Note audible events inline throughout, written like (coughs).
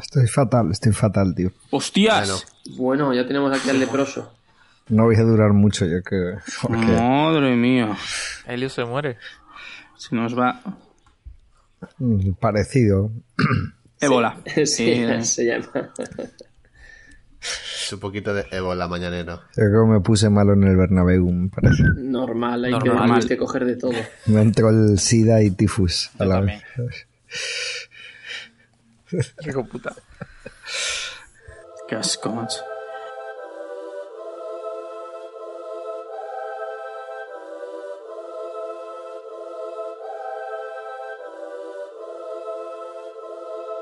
Estoy fatal, estoy fatal, tío. ¡Hostias! Bueno, ya tenemos aquí al leproso. No voy a durar mucho, ya que. porque- Madre mía. Helio se muere. Se nos va. Parecido. (clears throat) Ébola. (laughs) Sí, Eh, se llama. Es un poquito de ébola mañanero. Yo creo que me puse malo en el Bernabéu, me parece. Normal, hay Normal. que tienes que coger de todo. Me entró el SIDA y tifus a Yo la vez. (laughs) (laughs) Hijo puta. Qué asco, macho.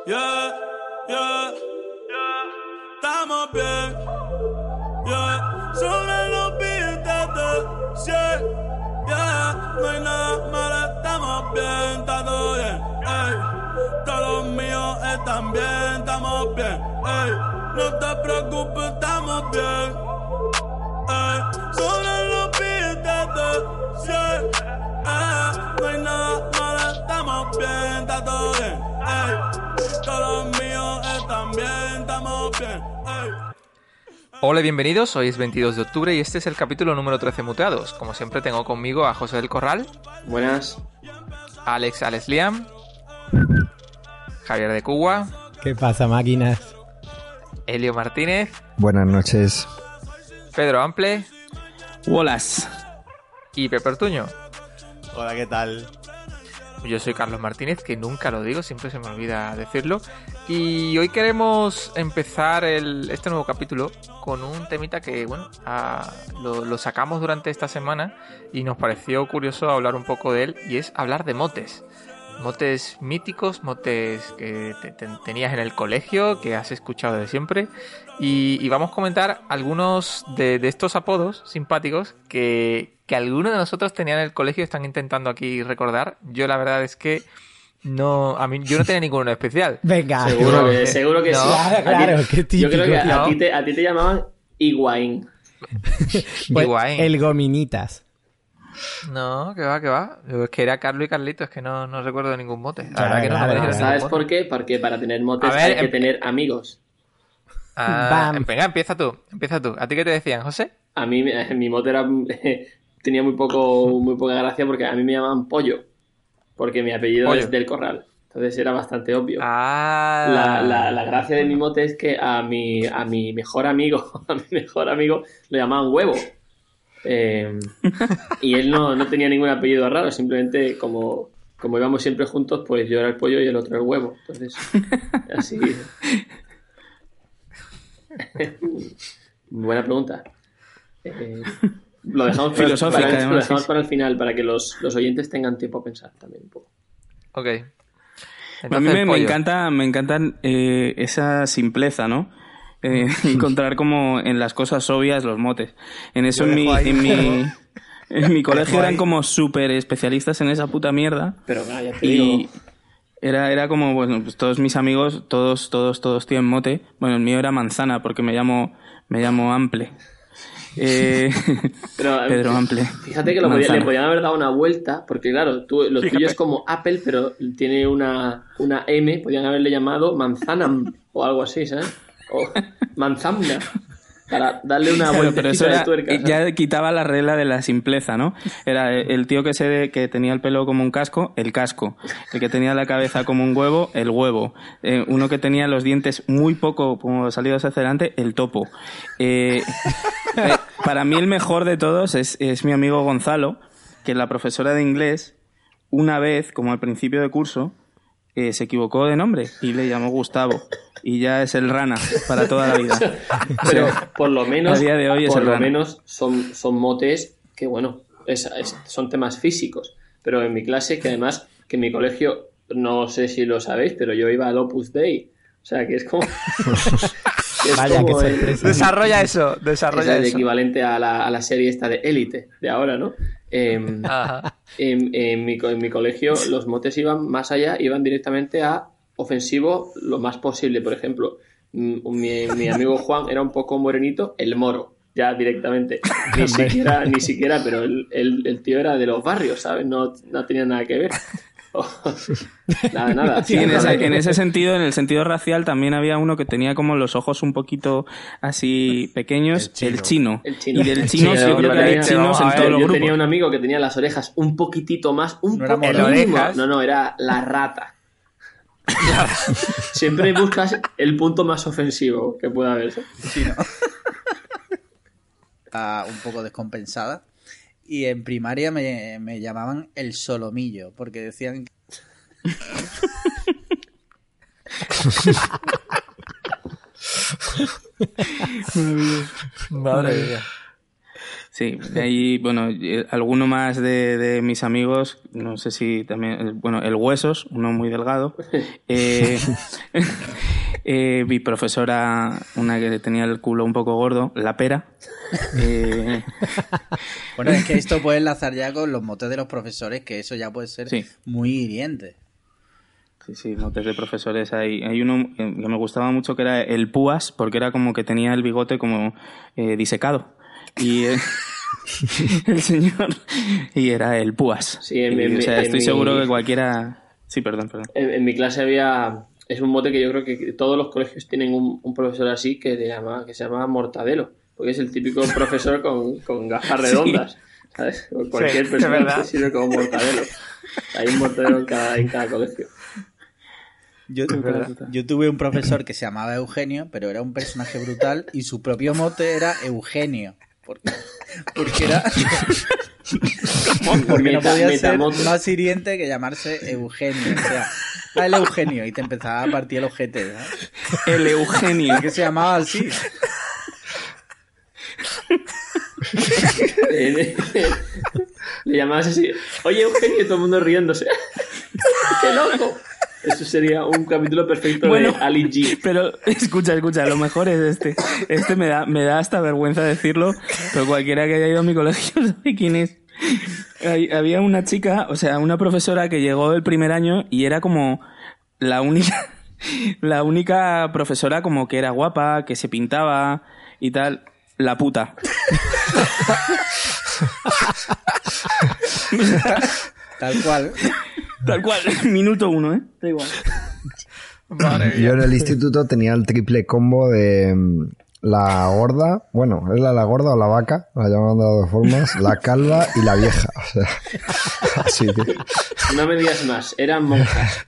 Yeah, yeah, yeah. Estamos bien. Yeah. Sobre los billetes de 100. Yeah. No hay nada malo, estamos bien, está todo bien. Ey. Todos los míos están bien, estamos bien. Ey. No te preocupes, estamos bien. Ey. Sobre los billetes de 100. Eh, no hay nada malo, estamos bien, está todo bien. Ey. Todos los míos están bien, estamos bien. Ey. Hola y bienvenidos, hoy es 22 de octubre y este es el capítulo número 13 muteados. Como siempre tengo conmigo a José del Corral, Buenas. Alex Alex Liam, Javier de Cuba, ¿Qué pasa, máquinas? Elio Martínez, Buenas noches. Pedro Ample Bolas. y Pepe Ortuño. Hola, ¿qué tal? Yo soy Carlos Martínez, que nunca lo digo, siempre se me olvida decirlo. Y hoy queremos empezar el- este nuevo capítulo con un temita que, bueno, lo, lo sacamos durante esta semana y nos pareció curioso hablar un poco de él, y es hablar de motes. Motes míticos, motes que te- te- tenías en el colegio, que has escuchado de siempre. Y, y vamos a comentar algunos de, de estos apodos simpáticos que, que algunos de nosotros tenían en el colegio y están intentando aquí recordar. Yo la verdad es que no, a mí yo no tenía ninguno especial. (laughs) Venga. Seguro que, seguro que no. sí. Claro, A ti- claro, qué típico. Yo creo que a, ti, te, a ti te llamaban Higuaín. (laughs) Pues, el gominitas. No, que va, que va. Es que era Carlos y Carlitos, que no, no recuerdo ningún mote. La verdad que no, no me ¿Sabes por qué? Porque para tener motes ver, hay que em- tener amigos. Ah, Bam. venga, empieza tú, empieza tú. ¿A ti qué te decían, José? A mí me- mi mote era (laughs) tenía muy poco muy poca gracia porque a mí me llamaban Pollo. Porque mi apellido Pollo. es del Corral. Entonces era bastante obvio. Ah. La, la- la gracia de mi mote es que a mi, a mi mejor amigo, (laughs) a mi mejor amigo, le llamaban huevo. Eh, y él no, no tenía ningún apellido raro, simplemente como, como íbamos siempre juntos, pues yo era el pollo y el otro el huevo. Entonces, así. (laughs) Buena pregunta. Eh, lo dejamos, para, Filosófica, para- lo además, dejamos sí. para el final, para que los, los oyentes tengan tiempo a pensar también un poco. Ok. a mí me, encanta, me encantan eh, esa simpleza, ¿no? Eh, (laughs) encontrar como en las cosas obvias los motes. En eso en mi, en mi, (laughs) en mi colegio eran ahí- como súper especialistas en esa puta mierda. Pero nada, ya te digo. Y era, era como, bueno, pues todos mis amigos, todos, todos, todos tienen mote. Bueno, el mío era manzana porque me llamo, me llamo Ample. (laughs) Eh, Pero, Pedro Ample. Fíjate que lo podía- Manzana. le podían haber dado una vuelta, porque claro, tú, lo tuyo es como Apple, pero tiene una, una M, podían haberle llamado Manzanam o algo así, ¿sabes? O para darle una Claro, vuelta pero eso de era, tuerca. ¿sabes? ya quitaba la regla de la simpleza, ¿no? Era el tío que se que tenía el pelo como un casco, el casco. El que tenía la cabeza como un huevo, el huevo. Eh, uno que tenía los dientes muy poco como salidos hacia adelante, el topo. Eh, eh, para mí el mejor de todos es, es mi amigo Gonzalo, que la profesora de inglés, una vez, como al principio de curso, eh, se equivocó de nombre y le llamó Gustavo. Y ya es el rana para toda la vida. (laughs) Pero por lo menos, a día de hoy es por el lo rana. menos son, son motes que, bueno, es- es- son temas físicos. Pero en mi clase, que además, que en mi colegio, no sé si lo sabéis, pero yo iba al Opus Dei. O sea, que es como... (laughs) es Vaya, como qué el- sorpresa. Desarrolla eso, es desarrolla el eso. equivalente a la, a la serie esta de Élite de ahora, ¿no? Em, en, en mi, co- en mi colegio los motes iban más allá, iban directamente a ofensivo lo más posible. Por ejemplo, mm, mi, mi amigo Juan era un poco morenito, el moro, ya directamente. (laughs) Ni siquiera, ni siquiera, pero el, el- el tío era de los barrios, ¿sabes? No, no tenía nada que ver. (laughs) nada, nada. Sí, en ese, en sentido, en el sentido racial, también había uno que tenía como los ojos un poquito así pequeños, el chino. El chino. Y del (laughs) chino, Sí, yo yo creo que hay tenía- chinos en ver, los yo tenía un amigo que tenía las orejas un poquitito más, un No. Orejas. No, no, era la rata. (laughs) Siempre buscas el punto más ofensivo que pueda haber. Sí, ¿no? Ah, un poco descompensada. Y en primaria me, me llamaban el solomillo, porque decían (laughs) Madre mía. Sí, de ahí, bueno, eh, alguno más de, de mis amigos, no sé si también, eh, bueno, el Huesos, uno muy delgado. (laughs) Eh, (laughs) eh, mi profesora, una que tenía el culo un poco gordo, la pera. Eh, (laughs) Bueno, es que esto puede enlazar ya con los motes de los profesores, que eso ya puede ser Sí. muy hiriente. Sí, sí, motes de profesores. Hay, hay uno que me gustaba mucho que era el Púas, porque era como que tenía el bigote como eh, disecado. Y eh, (laughs) el señor. Y era el Púas. Sí, en Y, en o sea, en estoy mi- seguro que cualquiera. Sí, perdón, perdón. En, en mi clase había. Es un mote que yo creo que todos los colegios tienen un, un profesor así que, le llama, que se llama Mortadelo. Porque es el típico (laughs) profesor con, con gafas redondas. ¿Sabes? Cualquier es persona que sirve como mortadelo. Hay un mortadelo en cada, en cada colegio. Yo, yo tuve un profesor que se llamaba Eugenio, pero era un personaje brutal y su propio mote era Eugenio. Porque, porque era. Porque no podía ser más hiriente que llamarse Eugenio. O sea, el Eugenio y te empezaba a partir el ojete. El Eugenio. ¿Por qué se llamaba así? Eh, Le llamabas así, oye Eugenio, todo el mundo riéndose. (laughs) ¡Qué loco! Eso sería un capítulo perfecto Bueno. de Ali G. Pero escucha, escucha, lo mejor es este. Este me da, me da hasta vergüenza decirlo, pero cualquiera que haya ido a mi colegio (laughs) sabe quién es. Hay- Había una chica, o sea, una profesora que llegó el primer año y era como la única, (laughs) la única profesora como que era guapa, que se pintaba y tal. La puta. (laughs) Tal cual. Tal cual, (laughs) minuto uno, ¿eh? Da igual. (laughs) Yo en el instituto tenía el triple combo de mm, la gorda, bueno, es la, la gorda o la vaca, la llaman de las dos formas, (laughs) la calva y la vieja. O sea, así que, No me digas más, eran monjas.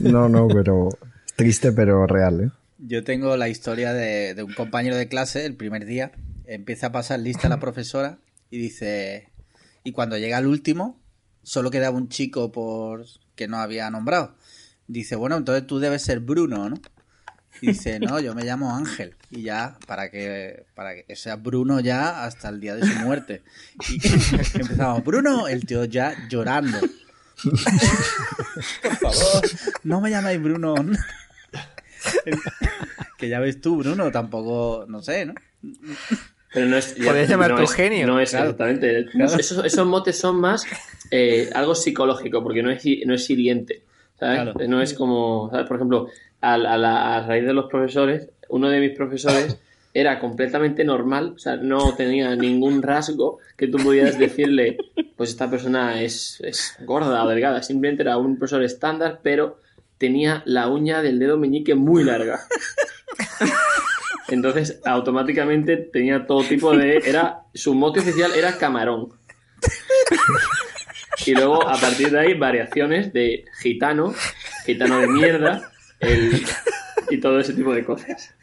no, no, pero triste pero real, ¿eh? Yo tengo la historia de, de un compañero de clase el primer día. Empieza a pasar lista la profesora y dice. Y cuando llega el último, solo quedaba un chico por que no había nombrado. Dice, bueno, entonces tú debes ser Bruno, ¿no? Y dice, no, yo me llamo Ángel. Y ya, para que, para que sea Bruno ya hasta el día de su muerte. Y (laughs) empezamos, Bruno, el tío ya llorando. Por favor, no me llamáis Bruno. (laughs) Que ya ves tú, Bruno, tampoco, no sé, ¿no? Pero no es. Podrías llamarte no es- Eugenio. No es Claro. exactamente. Claro. Esos, esos motes son más eh, algo psicológico, porque no es, no es hiriente. ¿sabes? Claro. No es como. ¿sabes? Por ejemplo, a, a la- a raíz de los profesores, uno de mis profesores era completamente normal, o sea, no tenía ningún rasgo que tú pudieras decirle, pues esta persona es, es gorda o delgada. Simplemente era un profesor estándar, pero tenía la uña del dedo meñique muy larga. (laughs) Entonces, automáticamente tenía todo tipo de. Era. Su mote oficial era camarón. Y luego, a partir de ahí, variaciones de gitano, gitano de mierda, el- y todo ese tipo de cosas.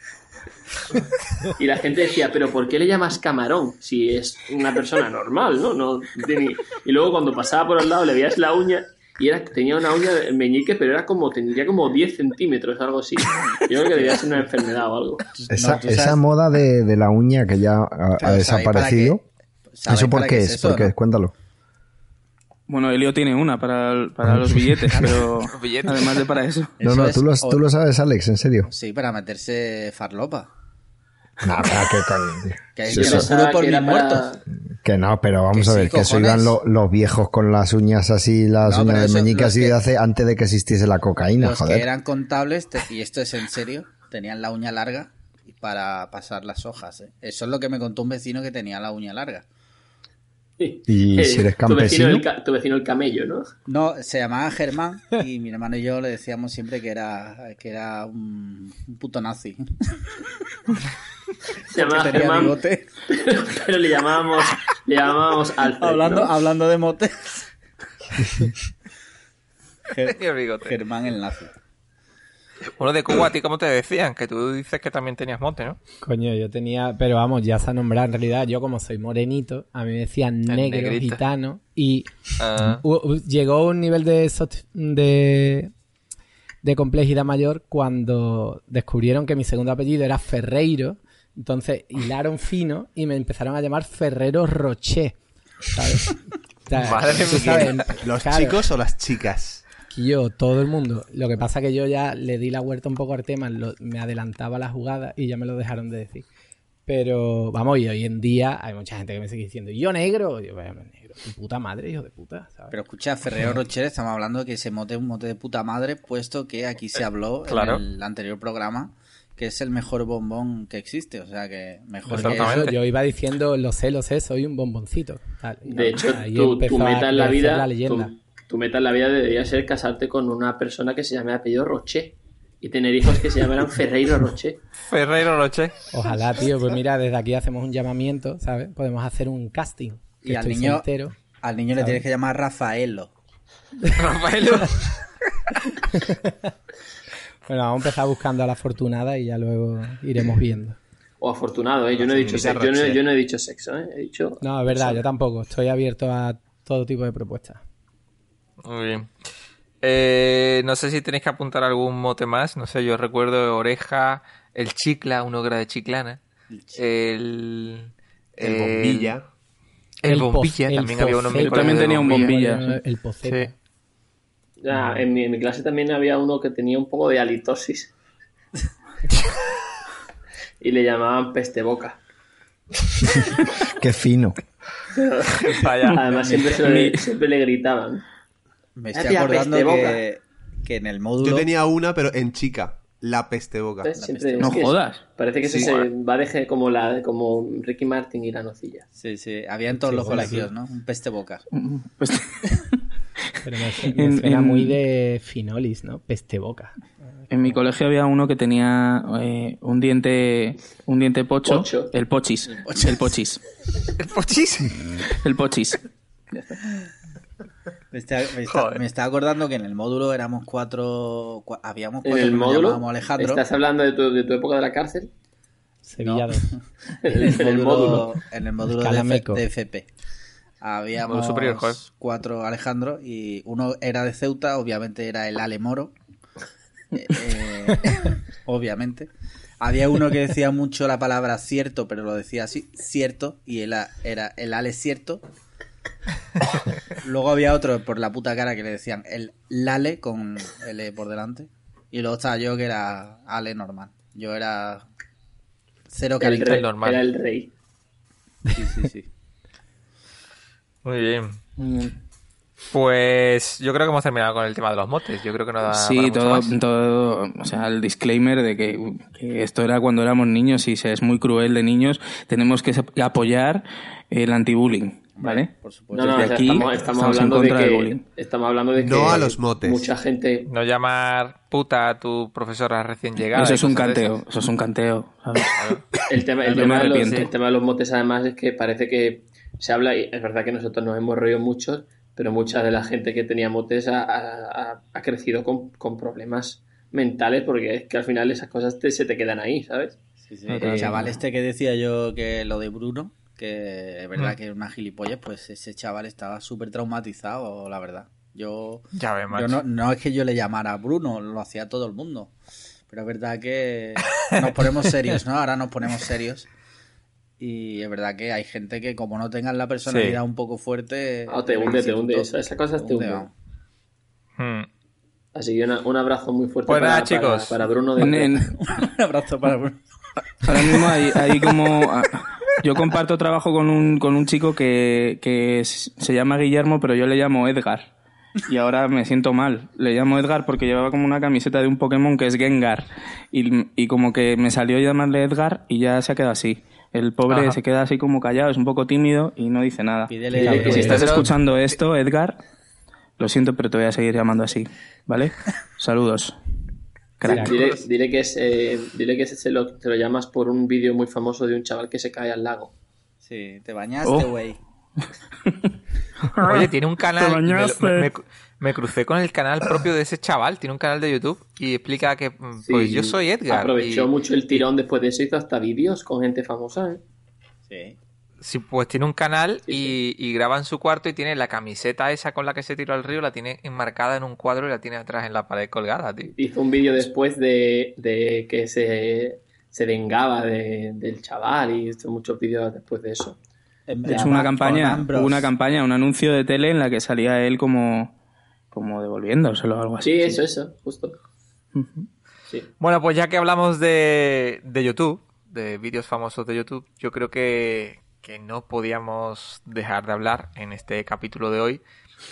Y la gente decía, ¿pero por qué le llamas camarón? Si es una persona normal, ¿no? no tiene- Y luego, cuando pasaba por al lado, le veías la uña. Y era, tenía una uña de meñique, pero era como, tendría como 10 centímetros, algo así. Yo creo que debía ser una enfermedad o algo. Esa, No, esa moda de, de la uña que ya ha, ha Claro, ¿sabéis para desaparecido, qué- ¿eso por qué qué es? es eso, ¿Por qué no? es? Cuéntalo. Bueno, Elio tiene una para, para los billetes, pero (laughs) Los billetes. además de para eso. No, no, tú lo, tú lo sabes, Alex, en serio. Sí, para meterse farlopa. No, pero qué coño, tío. Que, Sí, juro por que mis para- muertos. Que no, pero vamos Que a sí, ver, que eso iban lo- los viejos con las uñas así, las No, uñas de meñique así que- de hace antes de que existiese la cocaína, Los joder. que eran contables, te- y esto es en serio, tenían la uña larga y para pasar las hojas. ¿eh? Eso es lo que me contó un vecino que tenía la uña larga. Y si eres tu vecino, campesino, el, tu vecino el camello, ¿no? No, se llamaba Germán y mi hermano y yo le decíamos siempre que era, que era un, un puto nazi. (laughs) Se llamaba Germán, bigote. pero, pero le llamábamos, le llamábamos Alfred, Hablando, ¿no? hablando de motes. (laughs) Ger- Qué bigote. Germán el nazi. Bueno, de Cuba, ¿a ti cómo te decían? Que tú dices que también tenías monte, ¿no? Coño, yo tenía, pero vamos, ya se ha nombrado en realidad, yo como soy morenito, a mí me decían negro, gitano, y Ah. llegó un nivel de, de, de complejidad mayor cuando descubrieron que mi segundo apellido era Ferreiro, entonces hilaron fino y me empezaron a llamar Ferrero Rocher, ¿sabes? O sea, Madre sabes, ¿Los claro, chicos o las chicas? Yo, todo el mundo. Lo que pasa que yo ya le di la vuelta un poco al tema, lo- me adelantaba la jugada y ya me lo dejaron de decir. Pero vamos, y hoy en día hay mucha gente que me sigue diciendo, ¿y yo negro? Y yo, "Vaya, negro, tu puta madre, hijo de puta, ¿sabes? Pero escucha, Ferrero Rocher, estamos hablando de que ese mote es un mote de puta madre, puesto que aquí se habló Claro. en el anterior programa que es el mejor bombón que existe. O sea que mejor que. Eso yo iba diciendo, lo sé, lo sé, soy un bomboncito. tal. De hecho, tu, tu a meta en la vida, la leyenda. tu, tu meta en la vida debería ser casarte con una persona que se llame apellido Roche y tener hijos que se llamaran Ferreiro Roche. (laughs) Ferreiro Roche. Ojalá, tío, pues mira, desde aquí hacemos un llamamiento, ¿sabes? Podemos hacer un casting. que Y al niño, soltero. al niño le tienes que llamar Rafaelo. (laughs) (laughs) Rafaelo. Bueno, vamos a empezar buscando a la afortunada y ya luego iremos viendo. O afortunado, ¿eh? Yo no he dicho sexo, yo no, yo no he dicho sexo, ¿eh? He dicho... No, es verdad, yo tampoco. Estoy abierto a todo tipo de propuestas. Muy bien. Eh, no sé si tenéis que apuntar algún mote más. No sé, yo recuerdo oreja, el chicla, uno que era de chiclana. El. El bombilla. El, bombilla, el también había uno en mi colegio También tenía un bombilla. El poceta. Sí. Ya, en, mi, en mi clase también había uno que tenía un poco de halitosis. (laughs) y le llamaban peste boca. Qué fino. (laughs) Vaya. Además siempre, se le, siempre le gritaban. Me estoy acordando peste que, que en el módulo. Yo tenía una, pero en chica. La peste boca. ¿Ves? Siempre- No es que jodas. Parece que Sí. eso se va de ge- como, la, como Ricky Martin y la nocilla. Sí, sí, había en todos Sí, los colegios, sí. ¿no? Un peste boca. (laughs) Pero me, (laughs) su- me En- suena en- muy de finolis, ¿no? Peste boca. En mi colegio había uno que tenía eh, un diente un diente pocho, Pocho. el pochis, el pochis, El pochis. (laughs) el pochis. Me está, me, está- Joder. me está acordando que en el módulo éramos cuatro. cua- habíamos En cuatro el que nos módulo, llamábamos Alejandro. ¿estás hablando de tu, de tu época de la cárcel? Sevilla No. 2. (laughs) En el, en el módulo. En el módulo de, FP. Habíamos Módulo superior, joder. cuatro Alejandro y uno era de Ceuta, obviamente era el Ale Moro. Eh, eh, (laughs) obviamente. Había uno que decía mucho la palabra cierto, pero lo decía así, cierto, y él era el Ale cierto. (laughs) Luego había otro por la puta cara que le decían el Lale con L por delante. Y luego estaba yo que era Ale normal. Yo era cero El carita. rey, normal. Era el rey. Sí, sí, sí. Muy bien. Pues yo creo que hemos terminado con el tema de los motes. Yo creo que no da Sí, todo, más. todo, o sea, el disclaimer de que, que esto era cuando éramos niños y se es muy cruel de niños, tenemos que apoyar el anti-bullying, ¿vale? Por supuesto. No, no, Desde o sea, aquí estamos, estamos estamos en hablando de que, bullying. estamos hablando de que No a los motes. mucha gente No llamar puta a tu profesora recién llegada. Eso es un canteo, eso es un canteo. ¿sabes? El tema, el, tema de los, el tema de los motes, además, es que parece que se habla, y es verdad que nosotros nos hemos reído mucho, pero mucha de la gente que tenía motes ha, ha- ha crecido con, con problemas mentales, porque es que al final esas cosas te- se te quedan ahí, ¿sabes? Sí, sí. El claro. chaval este que decía yo que lo de Bruno, que es Mm. verdad que era una gilipollas, pues ese chaval estaba súper traumatizado, la verdad. Yo, Ya no, no es que yo le llamara a Bruno, lo hacía todo el mundo. Pero es verdad que nos ponemos serios, ¿no? Ahora nos ponemos serios. Y es verdad que hay gente que como no tengan la personalidad un poco fuerte... Ah, te hunde, te hunde. Esa, esa cosa te hunde. vamos. Hmm. Así que una- un abrazo muy fuerte Pues para, chicos. para Bruno de (laughs) Un abrazo para Bruno. Ahora mismo hay, hay como... Yo comparto trabajo con un, con un chico que, que se llama Guillermo, pero yo le llamo Edgar. Y ahora me siento mal. Le llamo Edgar porque llevaba como una camiseta de un Pokémon que es Gengar. Y, y como que me salió llamarle Edgar y ya se ha quedado así. El pobre Ajá. se queda así como callado, es un poco tímido y no dice nada. Pídele- que si estás escuchando esto, Edgar, lo siento, pero te voy a seguir llamando así. ¿Vale? (laughs) Saludos. Crack. Dile, dile que, es, eh, dile que se lo, te lo llamas por un vídeo muy famoso de un chaval que se cae al lago. Sí, te bañaste, Oh. güey. (laughs) Oye, tiene un canal. Te me, bañaste. me- me- me crucé con el canal propio de ese chaval. Tiene un canal de YouTube y explica que, mm, Sí, pues yo soy Edgar. Aprovechó y- mucho el tirón después de eso, hizo hasta vídeos con gente famosa. ¿eh? Sí. Sí, pues tiene un canal Sí, y, y graba en su cuarto y tiene la camiseta esa con la que se tiró al río, la tiene enmarcada en un cuadro y la tiene atrás en la pared colgada, tío. Hizo un vídeo después de, de que se, se vengaba de- del chaval y hizo muchos vídeos después de eso. Hecho en una campaña, una campaña, un anuncio de tele en la que salía él como, como devolviéndoselo o algo así. Sí, eso, eso, justo. Sí. Bueno, pues ya que hablamos de, de YouTube, de vídeos famosos de YouTube, yo creo que, que no podíamos dejar de hablar en este capítulo de hoy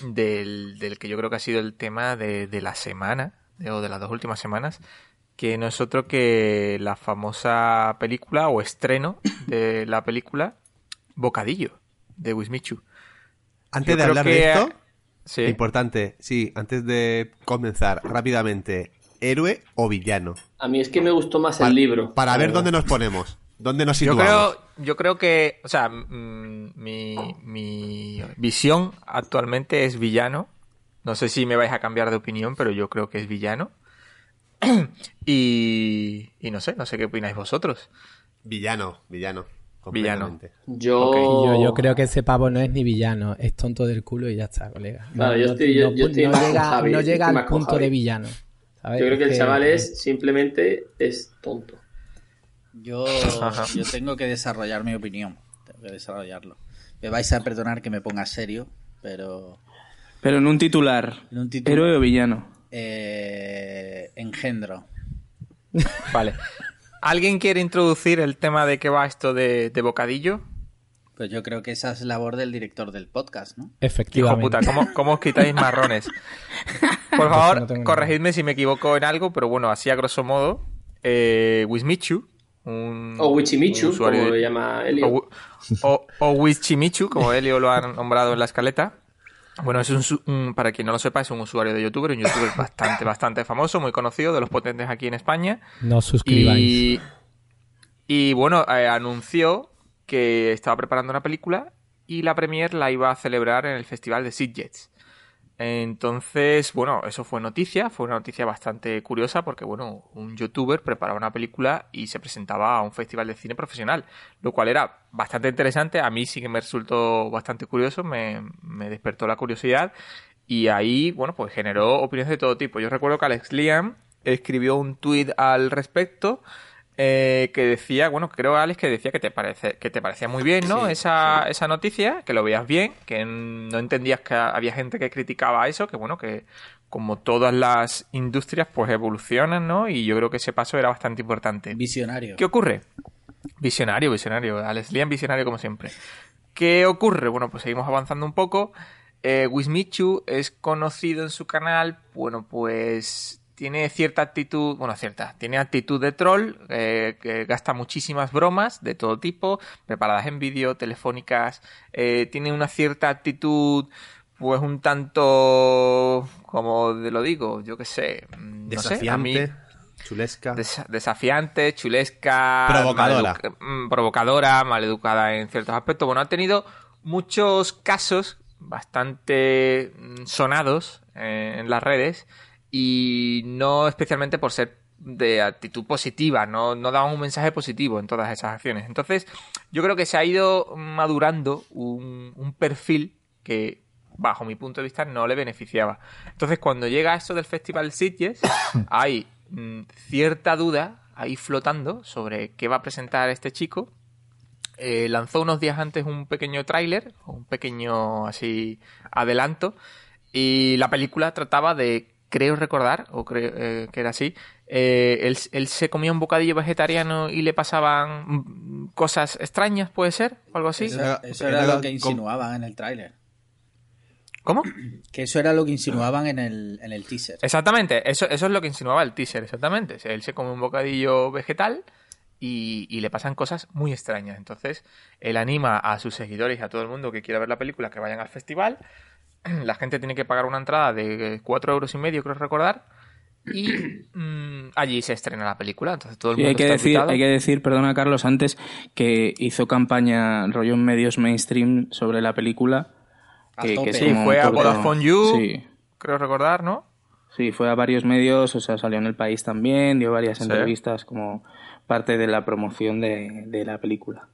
del, del que yo creo que ha sido el tema de, de la semana, de- o de las dos últimas semanas, que no es otro que la famosa película o estreno de la película Bocadillo, de Wismichu. Antes Yo de hablar que- de esto, Sí. importante, sí, antes de comenzar rápidamente, ¿héroe o villano? A mí es que me gustó más el libro. Para ver dónde nos ponemos, dónde nos Yo situamos. creo, yo creo que, o sea, mi, mi visión actualmente es villano. No sé si me vais a cambiar de opinión, pero yo creo que es villano. (clears throat) y, y no sé, no sé qué opináis vosotros. Villano, villano. Villano. Yo... Yo, yo creo que ese pavo no es ni villano, es tonto del culo y ya está, colega. No, yo estoy- yo- no- yo estoy no más con llega, Javi, no yo llega estoy más al punto Javi. de villano. ¿sabes? Yo creo que el chaval es simplemente es tonto. Yo, yo tengo que desarrollar mi opinión. Tengo que desarrollarlo. Me vais a perdonar que me ponga serio, pero Pero en un titular, en un título héroe o villano. eh, engendro. (laughs) Vale. ¿Alguien quiere introducir el tema de qué va esto de, de bocadillo? Pues yo creo que esa es labor del director del podcast, ¿no? Hijo Efectivamente. puta, ¿cómo, cómo os quitáis marrones? (laughs) Por no favor, corregidme si me equivoco en algo, pero bueno, así a grosso modo, eh, Wismichu, un, O Wichimichu, un usuario como de- le llama Elio. o, o, o Wichimichu, como Elio lo ha nombrado en la escaleta. Bueno, es un, para quien no lo sepa, es un usuario de youtuber, un youtuber (laughs) bastante, bastante famoso, muy conocido, de los potentes aquí en España. No os suscribáis. Y, y bueno, eh, anunció que estaba preparando una película y la premier la iba a celebrar en el festival de Sitges. Entonces, bueno, eso fue noticia, fue una noticia bastante curiosa porque, bueno, un youtuber preparaba una película y se presentaba a un festival de cine profesional, lo cual era bastante interesante, a mí sí que me resultó bastante curioso, me, me despertó la curiosidad y ahí, bueno, pues generó opiniones de todo tipo. Yo recuerdo que Alex Liam escribió un tuit al respecto eh, que decía, bueno, creo Alex que decía que te parece que te parecía muy bien, ¿no? Sí, esa, esa noticia, que lo veías bien, que no entendías que había gente que criticaba eso, que bueno, que como todas las industrias pues evolucionan, ¿no? Y yo creo que ese paso era bastante importante. Visionario. ¿Qué ocurre? Visionario, visionario. Alex Liam, visionario como siempre. ¿Qué ocurre? Bueno, pues seguimos avanzando un poco. Eh, Wismichu es conocido en su canal, bueno, pues tiene cierta actitud, bueno, cierta, tiene actitud de troll, eh, que gasta muchísimas bromas de todo tipo, preparadas en vídeo, telefónicas, eh, tiene una cierta actitud, pues un tanto, como lo digo, yo qué sé, mm, no sé, a mí... Desafiante, chulesca. Desa- desafiante, chulesca, Provocadora. mm, provocadora, maleducada en ciertos aspectos. Bueno, ha tenido muchos casos bastante mm, sonados eh, en las redes y no especialmente por ser de actitud positiva, no, no daban un mensaje positivo en todas esas acciones. Entonces, yo creo que se ha ido madurando un, un perfil que, bajo mi punto de vista, no le beneficiaba. Entonces, cuando llega esto del Festival Sitges, (coughs) hay mm, cierta duda ahí flotando sobre qué va a presentar este chico. eh, lanzó unos días antes un pequeño tráiler, un pequeño así adelanto, y la película trataba de, creo recordar, o creo eh, que era así, eh, él, él se comía un bocadillo vegetariano y le pasaban cosas extrañas, ¿puede ser? ¿O algo así? Eso, Era- eso era era la- lo que insinuaban en el tráiler. ¿Cómo? Que eso era lo que insinuaban en el, en el teaser. Exactamente, eso, eso es lo que insinuaba el teaser, exactamente. Él se come un bocadillo vegetal y, y le pasan cosas muy extrañas. Entonces, él anima a sus seguidores y a todo el mundo que quiera ver la película que vayan al festival. (clears throat) La gente tiene que pagar una entrada de cuatro euros y medio, creo recordar. Y (clears throat) mm, allí se estrena la película. Entonces todo el Sí, hay que está decir, invitado. hay que decir, perdona Carlos, antes que hizo campaña rollo en medios mainstream sobre la película. A Que, Sí, fue a Vodafone You, Sí, creo recordar, ¿no? sí, fue a varios medios, o sea, salió en el país también, dio varias Sí. entrevistas como parte de la promoción de, de la película.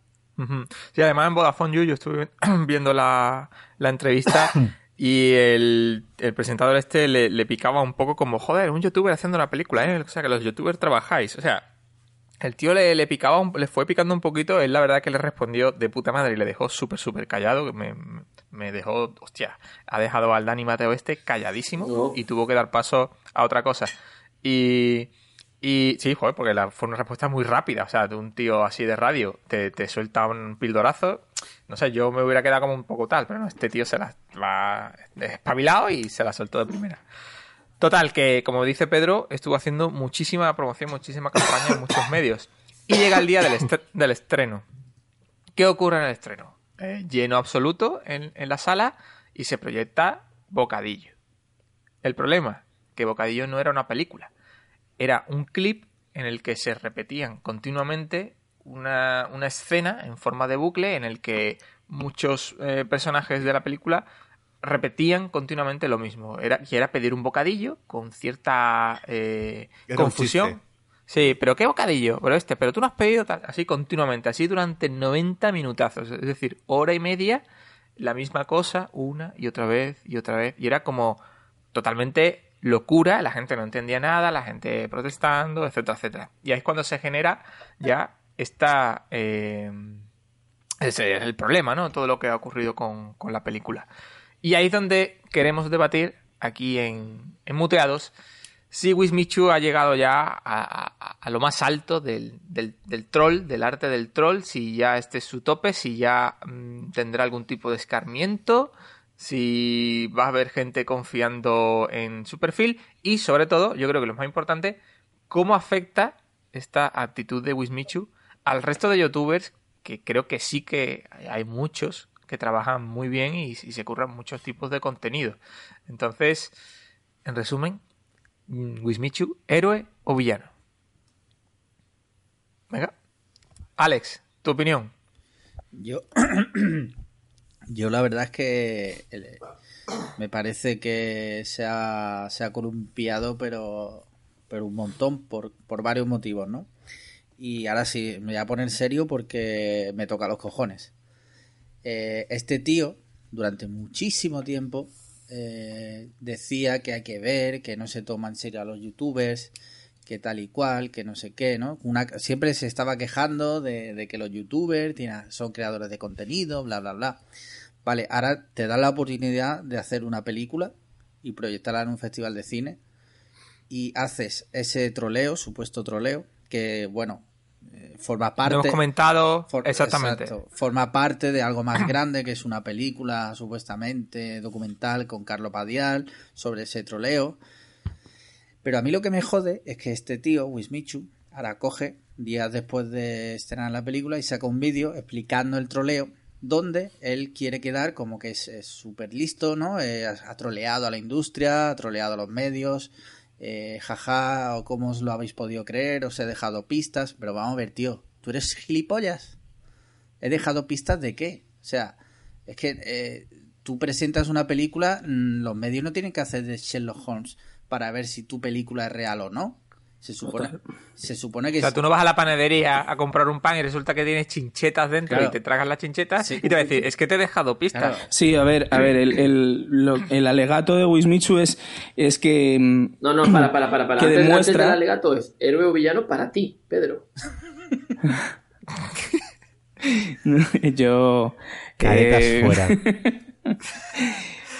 Sí, además en Vodafone You yo estuve (clears throat) viendo la, la entrevista y el, el presentador este le, le picaba un poco como, joder, un youtuber haciendo una película, ¿eh? O sea, que los youtubers trabajáis. O sea, el tío le, le picaba, un- le fue picando un poquito, él la verdad que le respondió de puta madre y le dejó súper, súper callado, que me, me dejó, hostia, ha dejado al Dani Mateo este calladísimo No. y tuvo que dar paso a otra cosa. Y, y sí, joder, porque la, fue una respuesta muy rápida. O sea, de un tío así de radio te, te suelta un pildorazo. No sé, yo me hubiera quedado como un poco tal, pero no, este tío se la va espabilado y se la soltó de primera. Total, que como dice Pedro, estuvo haciendo muchísima promoción, muchísima campaña en muchos (coughs) medios. Y llega el día del, del estreno. ¿Qué ocurre en el estreno? Eh, lleno absoluto en, en la sala y se proyecta Bocadillo. El problema, que Bocadillo no era una película. Era un clip en el que se repetían continuamente una, una escena en forma de bucle en el que muchos eh, personajes de la película repetían continuamente lo mismo. Era, y era pedir un bocadillo con cierta eh, confusión. Sí, pero ¿qué bocadillo? Pero este, pero tú no has pedido tal- así continuamente, así durante 90 minutazos, es decir, hora y media, la misma cosa, una y otra vez y otra vez. Y era como totalmente locura, la gente no entendía nada, la gente protestando, etcétera, etcétera. Y ahí es cuando se genera ya esta... eh, ese es el problema, ¿no? Todo lo que ha ocurrido con, con la película. Y ahí es donde queremos debatir, aquí en, en Muteados, si Wismichu ha llegado ya a, lo más alto del, del- del troll, del arte del troll, si ya este es su tope, si ya mm, tendrá algún tipo de escarmiento, si va a haber gente confiando en su perfil y sobre todo, yo creo que lo más importante, cómo afecta esta actitud de Wismichu al resto de youtubers que creo que sí que hay muchos que trabajan muy bien y, y se curran muchos tipos de contenido. Entonces, en resumen, mm, Wismichu, héroe o villano. Venga. Alex, tu opinión. Yo, (clears throat) yo la verdad es que el- me parece que se ha, se ha columpiado, pero, pero un montón, por, por varios motivos, ¿no? Y ahora sí, me voy a poner serio porque me toca los cojones. Eh, este tío, durante muchísimo tiempo, eh, decía que hay que ver, que no se toma en serio a los youtubers, que tal y cual, que no sé qué, ¿no? Una, siempre se estaba quejando de, de que los youtubers tienen- son creadores de contenido, bla, bla, bla. Vale, ahora te da la oportunidad de hacer una película y proyectarla en un festival de cine y haces ese troleo, supuesto troleo, que, bueno, eh, forma parte... Lo hemos comentado For- exactamente. exacto. Forma parte de algo más grande, que es una película supuestamente documental con Carlo Padial sobre ese troleo. Pero a mí lo que me jode es que este tío, Wismichu, ahora coge días después de estrenar la película y saca un vídeo explicando el troleo donde él quiere quedar como que es súper listo, ¿no? Eh, ha ha troleado a la industria, ha troleado a los medios, eh, jaja, o cómo os lo habéis podido creer, os he dejado pistas, pero vamos a ver, tío, ¿tú eres gilipollas? ¿He dejado pistas de qué? O sea, es que eh, tú presentas una película, mm, los medios no tienen que hacer de Sherlock Holmes para ver si tu película es real o no. Se supone, se supone que... O sea, tú no vas a la panadería a comprar un pan y resulta que tienes chinchetas dentro Claro. y te tragas las chinchetas Sí. y te va a decir, es que te he dejado pistas. Claro. Sí, a ver, a ver, el, el, lo- el alegato de Wismichu es, es que... mm, No, no, para, para, para. para. Que Antes, demuestra- antes del alegato es héroe o villano para ti, Pedro. (laughs) Yo. Caretas eh, fuera. (laughs)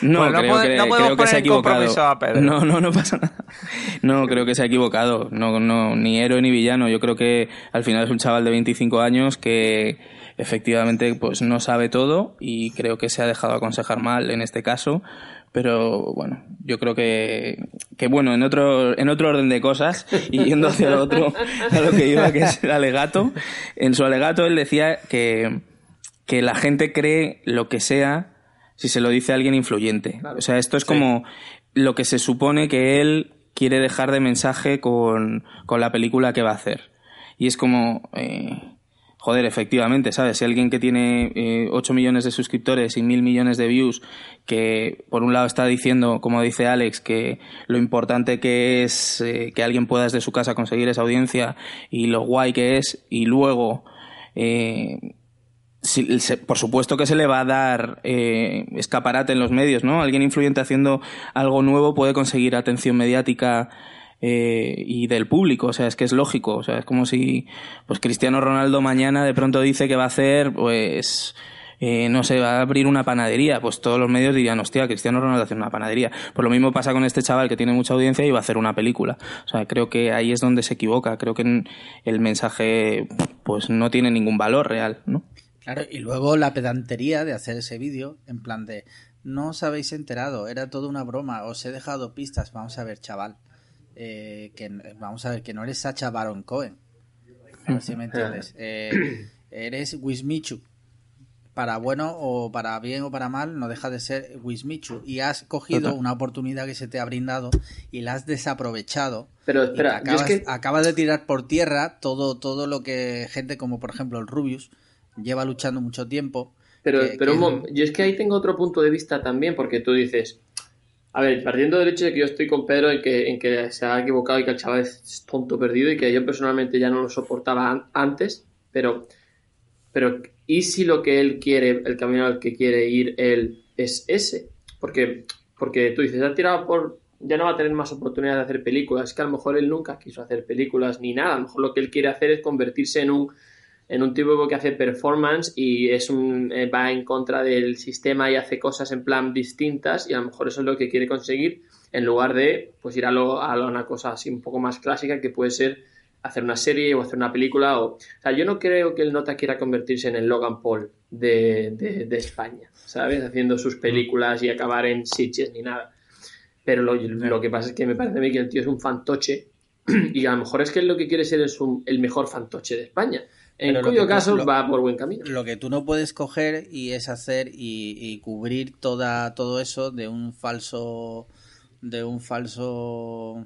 No, Bueno, no creo, que, no creo que poner se ha equivocado. compromiso a Pedro. No, no, no pasa nada. No, creo que se ha equivocado. No, no, ni héroe ni villano. Yo creo que al final es un chaval de 25 años que efectivamente pues no sabe todo y creo que se ha dejado aconsejar mal en este caso. Pero bueno, yo creo que, que bueno, en otro, en otro orden de cosas, y yendo hacia lo otro, a lo que iba, que es el alegato, en su alegato él decía que, que la gente cree lo que sea si se lo dice a alguien influyente. O sea, esto es como lo que se supone que él quiere dejar de mensaje con, con la película que va a hacer. Y es como, eh, joder, efectivamente, ¿sabes? Si alguien que tiene eh, 8 millones de suscriptores y mil millones de views, que por un lado está diciendo, como dice Alex, que lo importante que es eh, que alguien pueda desde su casa conseguir esa audiencia y lo guay que es, y luego... eh, se- por supuesto que se le va a dar eh, escaparate en los medios, ¿no? Alguien influyente haciendo algo nuevo puede conseguir atención mediática eh, y del público, o sea, es que es lógico, o sea, es como si pues Cristiano Ronaldo mañana de pronto dice que va a hacer, pues, eh, no sé, va a abrir una panadería, pues todos los medios dirían, hostia, Cristiano Ronaldo hace una panadería. Pues lo mismo pasa con este chaval que tiene mucha audiencia y va a hacer una película. O sea, creo que ahí es donde se equivoca, creo que el mensaje, pues, no tiene ningún valor real, ¿no? Claro, y luego la pedantería de hacer ese vídeo, en plan de, no os habéis enterado, era toda una broma, os he dejado pistas, vamos a ver, chaval, eh, que vamos a ver, que no eres Sacha Baron Cohen, a ver si me (laughs) entiendes, Eh, eres Wismichu, para bueno o para bien o para mal, no deja de ser Wismichu, y has cogido una oportunidad que se te ha brindado y la has desaprovechado. Pero y espera, es que acabas de tirar por tierra todo, todo lo que gente como por ejemplo el Rubius lleva luchando mucho tiempo. Pero, que- pero que- mom- yo es que ahí tengo otro punto de vista también, porque tú dices, a ver, partiendo del hecho de que yo estoy con Pedro en que, en que se ha equivocado y que el chaval es tonto perdido y que yo personalmente ya no lo soportaba an- antes, pero, pero ¿y si lo que él quiere, el camino al que quiere ir él es ese? Porque, porque tú dices, ha tirado por... Ya no va a tener más oportunidades de hacer películas. Es que a lo mejor él nunca quiso hacer películas ni nada. A lo mejor lo que él quiere hacer es convertirse en un en un tipo que hace performance y es un eh, va en contra del sistema y hace cosas en plan distintas y a lo mejor eso es lo que quiere conseguir en lugar de pues ir a, lo, a una cosa así un poco más clásica que puede ser hacer una serie o hacer una película o, o sea yo no creo que el Nota quiera convertirse en el Logan Paul de, de, de España sabes haciendo sus películas y acabar en Sitges ni nada. Pero lo, lo que pasa es que me parece a mí que el tío es un fantoche (clears throat) y a lo mejor es que él lo que quiere ser es un- el mejor fantoche de España en cuyo tú- caso lo- va por buen camino. Lo que tú no puedes coger y es hacer y, y cubrir toda todo eso de un falso de un falso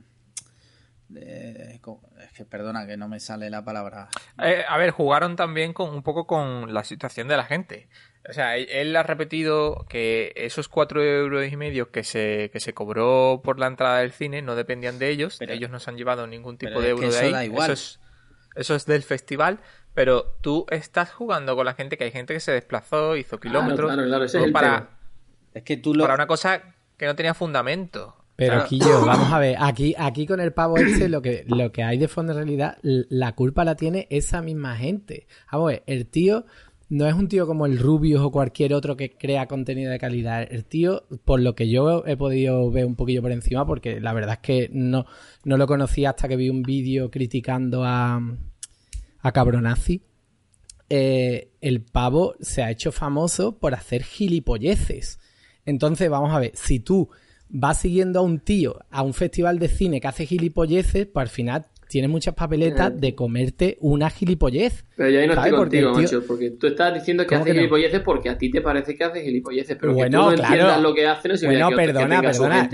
de- es que perdona que no me sale la palabra Eh, a ver, jugaron también con un poco con la situación de la gente. O sea, él, ha repetido que esos cuatro euros y medio que se, que se cobró por la entrada del cine no dependían de ellos. Pero- ellos no se han llevado ningún tipo de es euro de eso ahí. da igual. Eso es, eso es del festival. Pero tú estás jugando con la gente, que hay gente que se desplazó, hizo kilómetros. claro, claro, ese el para, es que tú lo para una cosa que no tenía fundamento. Pero Claro. Quillo, (laughs) vamos a ver, aquí, aquí con el pavo este lo que, lo que hay de fondo en realidad, la culpa la tiene esa misma gente. Vamos a ver, el tío no es un tío como el Rubius o cualquier otro que crea contenido de calidad. El tío, por lo que yo he podido ver un poquillo por encima, porque la verdad es que no, no lo conocía hasta que vi un vídeo criticando a, a Cabronazi. eh, el pavo se ha hecho famoso por hacer gilipolleces. Entonces, vamos a ver, si tú vas siguiendo a un tío a un festival de cine que hace gilipolleces, pues al final tienes muchas papeletas de comerte una gilipollez. Pero yo ahí no ¿sabes? estoy Porque contigo, tío- macho, porque tú estás diciendo que ¿Cómo hace que no? gilipolleces porque a ti te parece que hace gilipolleces, pero Bueno, que tú no claro. entiendas lo que hace no Bueno, que, perdona, perdona.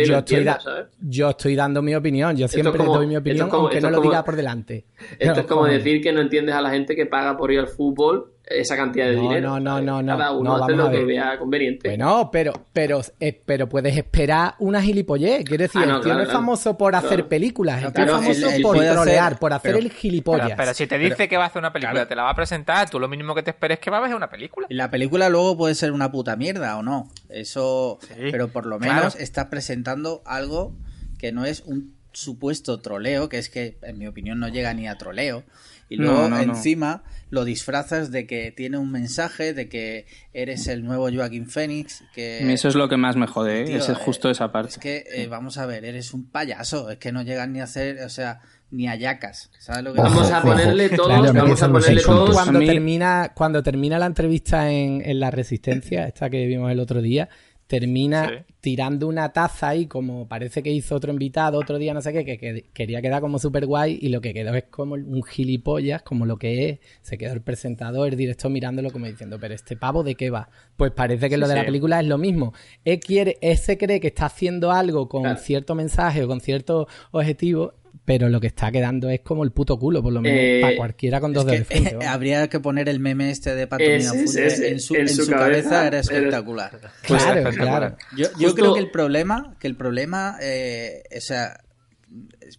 Yo estoy, dando mi opinión. Yo siempre como- doy mi opinión, como- aunque no lo como- diga por delante. Esto es (laughs) como decir que no entiendes a la gente que paga por ir al fútbol esa cantidad de No, dinero. no, no, no, no. Cada uno No, hace lo que vea conveniente. Bueno, pero, pero, eh, pero puedes esperar una gilipollez. Quiero decir, Ah, no, el tío claro, no es claro. famoso por hacer Claro. películas, el tío Claro, es famoso por hacer- trolear, por hacer pero- el gilipollas. Pero, pero si te dice que va a hacer una película, te la va a presentar, tú lo mínimo que te esperes es que va a ver una película. Y la película luego puede ser una puta mierda o no. Eso. Sí, pero por lo claro. menos estás presentando algo que no es un supuesto troleo, que es que en mi opinión no llega ni a troleo, y luego encima lo disfrazas de que tiene un mensaje, de que eres el nuevo Joaquín Phoenix. Que... Eso es lo que más me jode, ¿eh? es justo esa parte. Es que, eh, vamos a ver, eres un payaso, es que no llegas ni a hacer, o sea, ni a yacas. ¿sabes lo que vamos a ponerle todos, vamos a ponerle todos. Cuando termina, cuando termina la entrevista en, en La Resistencia, esta que vimos el otro día, termina tirando una taza ahí, como parece que hizo otro invitado otro día, no sé qué, que, quería quedar como súper guay y lo que quedó es como un gilipollas, como lo que es. Se quedó el presentador, el director mirándolo como diciendo, pero este pavo de qué va. Pues parece que lo de la película es lo mismo. Él, quiere, él se cree que está haciendo algo con cierto mensaje o con cierto objetivo pero lo que está quedando es como el puto culo, por lo menos eh, para cualquiera con dos dedos de frente. (laughs) habría que poner el meme este de Patomina en su, en su, cabeza, era espectacular. Claro, claro. Yo, creo que el problema, que el problema, eh, o sea,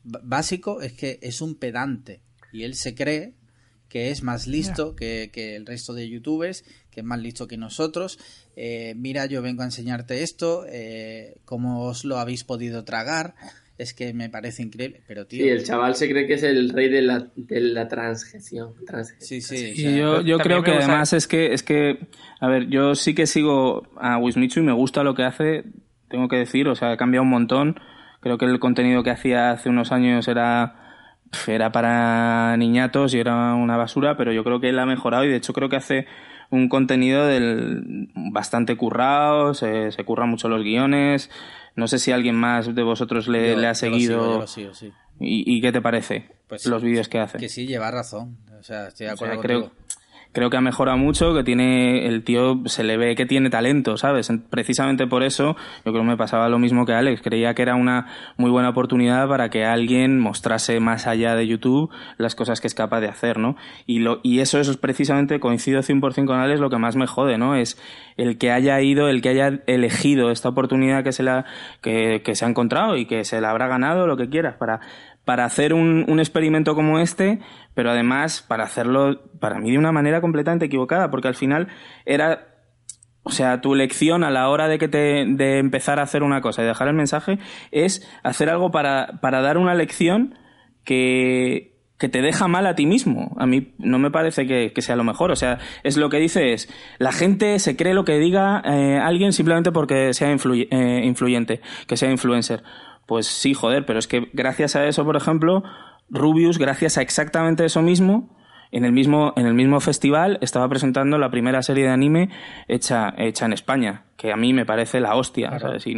básico es que es un pedante y él se cree que es más listo que, que, el resto de youtubers, que es más listo que nosotros. Eh, mira, yo vengo a enseñarte esto, eh, cómo os lo habéis podido tragar es que me parece increíble, pero tío... Sí, el chaval se cree que es el rey de la, de la transgesión. Sí, sí. yo, yo creo que además es que, es que, a ver, yo sí que sigo a Wismichu y me gusta lo que hace, tengo que decir, o sea, ha cambiado un montón. Creo que el contenido que hacía hace unos años era era para niñatos y era una basura, pero yo creo que él ha mejorado y de hecho creo que hace un contenido del bastante currado, se, se curran mucho los guiones, no sé si alguien más de vosotros le, ha seguido. ¿Y, qué te parece pues los vídeos que hace? Que sí, lleva razón. O sea, estoy de acuerdo creo, creo que ha mejorado mucho, que tiene, el tío se le ve que tiene talento, ¿sabes? Precisamente por eso, yo creo que me pasaba lo mismo que Alex, creía que era una muy buena oportunidad para que alguien mostrase más allá de YouTube las cosas que es capaz de hacer, ¿no? Y, lo, y eso, eso es precisamente, coincido 100% con Alex, lo que más me jode, ¿no? Es el que haya ido, el que haya elegido esta oportunidad que se la, que, que se ha encontrado y que se la habrá ganado, lo que quieras, para, para hacer un, un, experimento como este, pero además para hacerlo, para mí, de una manera completamente equivocada, porque al final era, o sea, tu lección a la hora de que te, de empezar a hacer una cosa y dejar el mensaje es hacer algo para, para dar una lección que, que te deja mal a ti mismo. A mí no me parece que, sea lo mejor. O sea, es lo que dice es, la gente se cree lo que diga eh, alguien simplemente porque sea eh, influyente, que sea influencer. Pues sí, joder, pero es que gracias a eso, por ejemplo, Rubius, gracias a exactamente eso mismo, en el mismo, en el mismo festival estaba presentando la primera serie de anime hecha, hecha en España, que a mí me parece la hostia.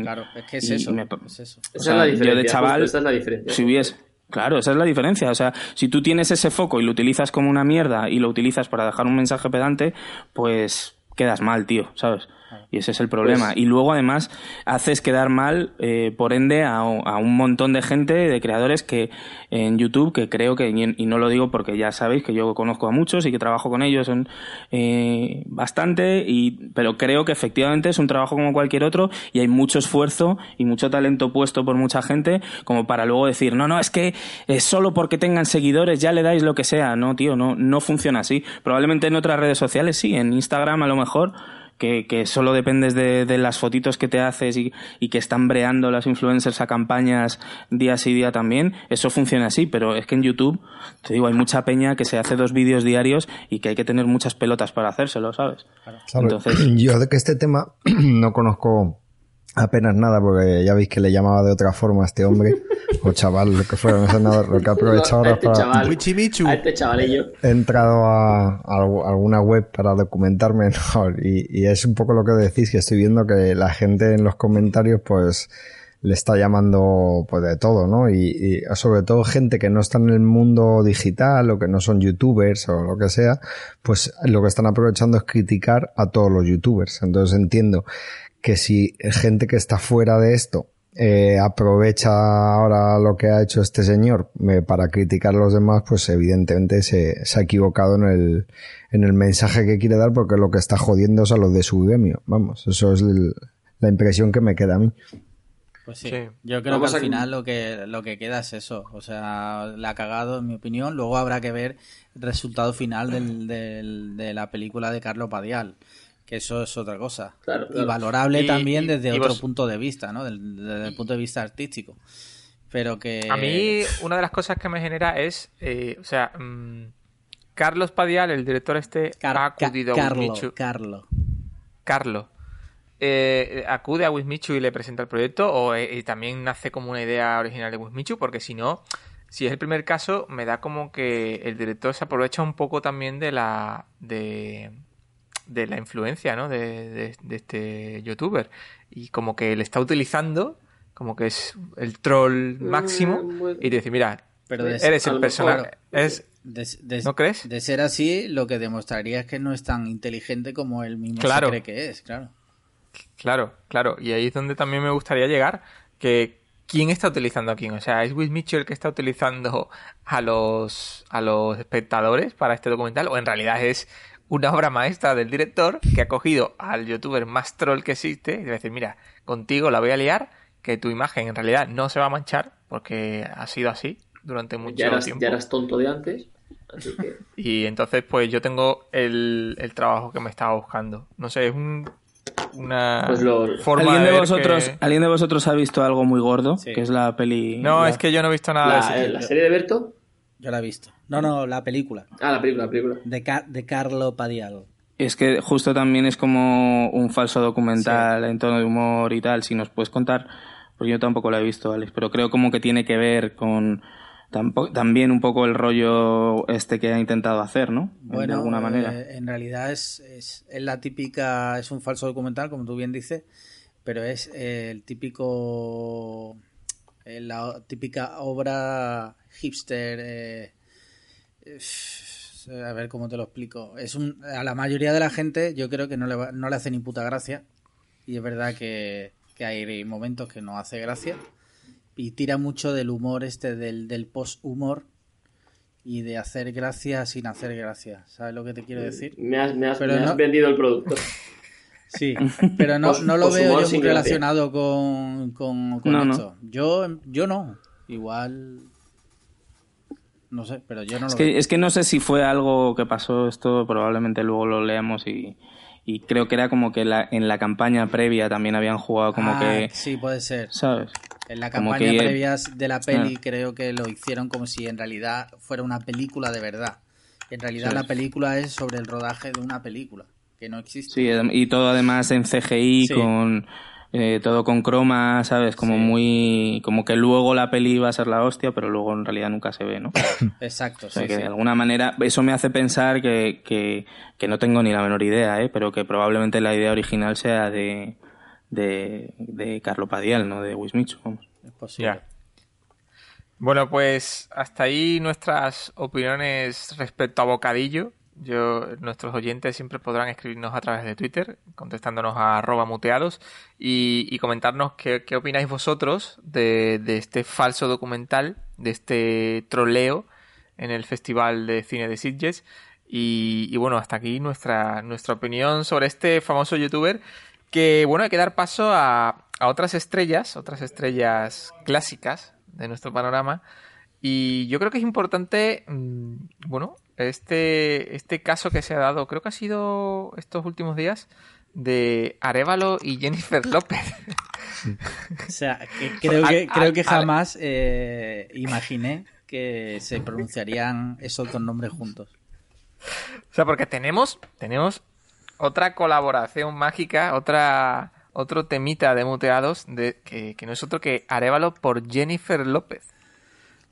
Claro, es que es eso. es eso. esa es la diferencia. Yo de chaval, esa es la diferencia. Si hubiese, Claro, esa es la diferencia. O sea, si tú tienes ese foco y lo utilizas como una mierda y lo utilizas para dejar un mensaje pedante, pues quedas mal, tío, ¿sabes? Y ese es el problema. Pues y luego, además, haces quedar mal, eh, por ende, a, un montón de gente, de creadores que en YouTube, que creo que, y no lo digo porque ya sabéis que yo conozco a muchos y que trabajo con ellos en, eh, bastante, y, pero creo que efectivamente es un trabajo como cualquier otro y hay mucho esfuerzo y mucho talento puesto por mucha gente como para luego decir, no, no, es que es solo porque tengan seguidores ya le dais lo que sea. No, tío, no, no funciona así. Probablemente en otras redes sociales sí, en Instagram a lo mejor que, solo dependes de, las fotitos que te haces y, que están breando las influencers a campañas día sí día también, eso funciona así, pero es que en YouTube, te digo, hay mucha peña que se hace dos vídeos diarios y que hay que tener muchas pelotas para hacérselo, ¿sabes? Entonces... (clears throat) Yo de que este tema (clears throat) no conozco apenas nada, porque ya veis que le llamaba de otra forma a este hombre, (laughs) o chaval, lo que fuera, no sé nada, lo que he aprovechado ahora este para... Chaval, a este chavalillo. He entrado a, alguna web para documentarme (laughs) mejor, y, es un poco lo que decís, que estoy viendo que la gente en los comentarios, pues, le está llamando pues de todo, ¿no? Y, y, sobre todo gente que no está en el mundo digital o que no son youtubers o lo que sea, pues lo que están aprovechando es criticar a todos los youtubers. Entonces entiendo que si gente que está fuera de esto eh, aprovecha ahora lo que ha hecho este señor eh, para criticar a los demás, pues evidentemente se, se, ha equivocado en el, en el mensaje que quiere dar porque lo que está jodiendo es a los de su gremio. Vamos, eso es la impresión que me queda a mí. Pues sí, yo creo que al final lo que, lo que queda es eso. O sea, la ha cagado en mi opinión. Luego habrá que ver el resultado final del, del, de la película de Carlos Padial que eso es otra cosa. Y valorable también desde otro punto de vista, ¿no? Desde, el punto de vista artístico. Pero que... A mí una de las cosas que me genera es, eh, o sea, mm, Carlos Padial, el director este, Car- ha acudido Ca- a Carlo, Wismichu. Carlo. Carlos. eh, acude a Wismichu y le presenta el proyecto o eh, y también nace como una idea original de Wismichu porque si no, si es el primer caso, me da como que el director se aprovecha un poco también de la de, de la influencia ¿no? de, de- de este youtuber y como que le está utilizando como que es el troll máximo Mm, bueno. y te dice, mira, Pero de- eres el personaje, es ¿No crees? De ser así, lo que demostraría es que no es tan inteligente como él mismo Claro. se cree que es, claro. Claro, claro. Y ahí es donde también me gustaría llegar. Que ¿quién está utilizando a quién? O sea, ¿es Will Mitchell el que está utilizando a los, a los espectadores para este documental? ¿O en realidad es una obra maestra del director que ha cogido al youtuber más troll que existe y va a decir, mira, contigo la voy a liar, que tu imagen en realidad no se va a manchar porque ha sido así durante mucho Ya eras, tiempo. ya eras tonto de antes. Así que. (laughs) Y entonces, pues yo tengo el, el trabajo que me estaba buscando. No sé, es un, una Pues lo- forma ¿Alguien de, vosotros, que- ¿Alguien de vosotros ha visto algo muy gordo? Sí. Que es la peli. No, la- es que yo no he visto nada de La, ese eh, la serie de Berto. Yo la he visto. No, no, la película. Ah, la película, la película. De, Ca- de Carlo Padial. Es que justo también es como un falso documental en tono de humor y tal. Si nos puedes contar, porque yo tampoco la he visto, Alex, pero creo como que tiene que ver con también un poco el rollo este que ha intentado hacer, ¿no? Bueno, de alguna manera. eh, en realidad es, es, es la típica, es un falso documental, como tú bien dices, pero es eh, el típico, eh, la típica obra hipster. eh, eh, a ver cómo te lo explico. Es un, a la mayoría de la gente, yo creo que no le, va- no le hace ni puta gracia. Y es verdad que, que hay momentos que no hace gracia. Y tira mucho del humor este, del, del post-humor y de hacer gracia sin hacer gracia. ¿Sabes lo que te quiero decir? Me has, me has- Pero me has no- vendido el producto. (laughs) Sí, (laughs) pero no, no lo veo yo muy relacionado con, con, con No, no. esto. Yo, yo no. Igual. No sé, pero yo no Es lo que, veo. es que no sé si fue algo que pasó esto, probablemente luego lo leamos y, y creo que era como que la, en la campaña previa también habían jugado como Ah, que, Sí, puede ser. ¿sabes? En la campaña que- previa de la peli Ah. creo que lo hicieron como si en realidad fuera una película de verdad. En realidad Sí. la película es sobre el rodaje de una película, que no existe. Sí, y todo además en CGI, Sí. con eh, todo con croma, ¿sabes? Como Sí. muy... Como que luego la peli va a ser la hostia, pero luego en realidad nunca se ve, ¿no? (coughs) Exacto, O sea sí, que sí. de alguna manera eso me hace pensar que, que, que no tengo ni la menor idea, ¿eh? Pero que probablemente la idea original sea de, de, de Carlo Padial, no de Wismichu, vamos. Es posible. Bueno, pues hasta ahí nuestras opiniones respecto a Bocadillo. Yo, nuestros oyentes siempre podrán escribirnos a través de Twitter, contestándonos a arroba muteados y, comentarnos qué, opináis vosotros de, este falso documental, de este troleo en el Festival de Cine de Sitges. Y, bueno, hasta aquí nuestra, nuestra opinión sobre este famoso youtuber que, bueno, hay que dar paso a, a otras estrellas, otras estrellas clásicas de nuestro panorama. Y yo creo que es importante, mm, bueno, este, este caso que se ha dado, creo que ha sido estos últimos días, de Arevalo y Jennifer López. (laughs) O sea, que creo, A- que, a- creo que jamás eh, imaginé que se pronunciarían esos dos nombres juntos. O sea, porque tenemos, tenemos otra colaboración mágica, otra, otro temita de muteados de, que, que no es otro que Arevalo por Jennifer López.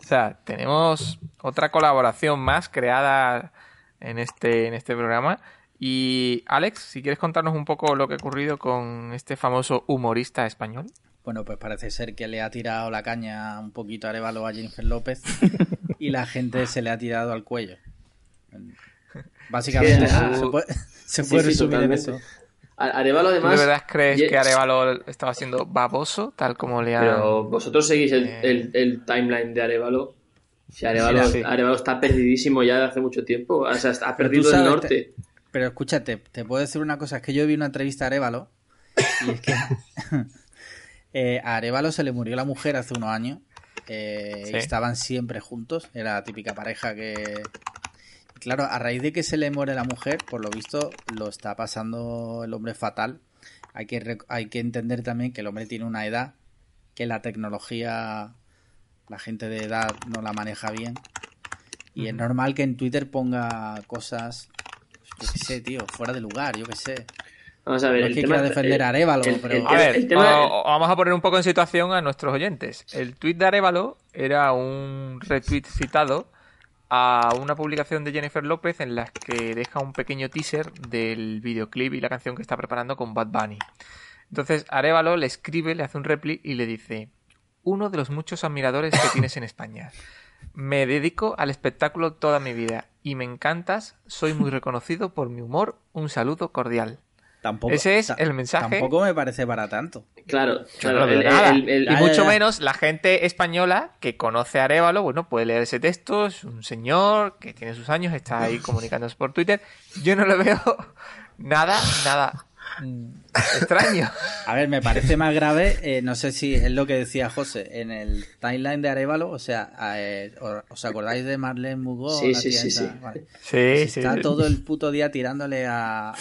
O sea, tenemos otra colaboración más creada en este, en este programa. Y Alex, si quieres contarnos un poco lo que ha ocurrido con este famoso humorista español. Bueno, pues parece ser que le ha tirado la caña un poquito a Arevalo a Jennifer López y la gente se le ha tirado al cuello. (laughs) Básicamente Sí, se, puede, (laughs) se puede sí, resumir en eso. Arevalo, ¿Tú además. de verdad crees que Arevalo estaba siendo baboso, tal como le ha... Pero vosotros seguís el, Eh. el- el timeline de Arevalo. Si Arevalo, Sí, sí. Arevalo está perdidísimo ya de hace mucho tiempo. O sea, ha perdido el norte. te- pero escúchate, te puedo decir una cosa, es que yo vi una entrevista a Arevalo y es que (laughs) eh, a Arevalo se le murió la mujer hace unos años eh, Sí. y estaban siempre juntos, era la típica pareja que... Claro, a raíz de que se le muere la mujer, por lo visto lo está pasando el hombre fatal. Hay que, hay que entender también que el hombre tiene una edad, que la tecnología la gente de edad no la maneja bien. Y es normal que en Twitter ponga cosas, yo qué sé, tío, fuera de lugar, yo qué sé. Vamos a ver, No el es que tema, quiera defender a Arévalo, el- pero- el A tema- ver, el tema- vamos a poner un poco en situación a nuestros oyentes. El tweet de Arevalo era un retweet citado a una publicación de Jennifer López en la que deja un pequeño teaser del videoclip y la canción que está preparando con Bad Bunny. Entonces Arevalo le escribe, le hace un repli y le dice: Uno de los muchos admiradores que tienes en España. Me dedico al espectáculo toda mi vida y me encantas. Soy muy reconocido por mi humor. Un saludo cordial. Tampoco, Ese es el mensaje. Tampoco me parece para tanto. Claro, claro, no veo el- nada. el- el- y mucho ya. menos la gente española que conoce a Arevalo, bueno, puede leer ese texto, es un señor que tiene sus años, está ahí (laughs) comunicándose por Twitter. Yo no le veo (laughs) nada, nada extraño. (laughs) A ver, me parece más grave, eh, no sé si es lo que decía José, en el timeline de Arevalo, o sea, eh, ¿os acordáis de Marlene Mugó? Sí, sí, sí, esa? sí. Vale. Sí, Pues sí. Está sí. todo el puto día tirándole a, a,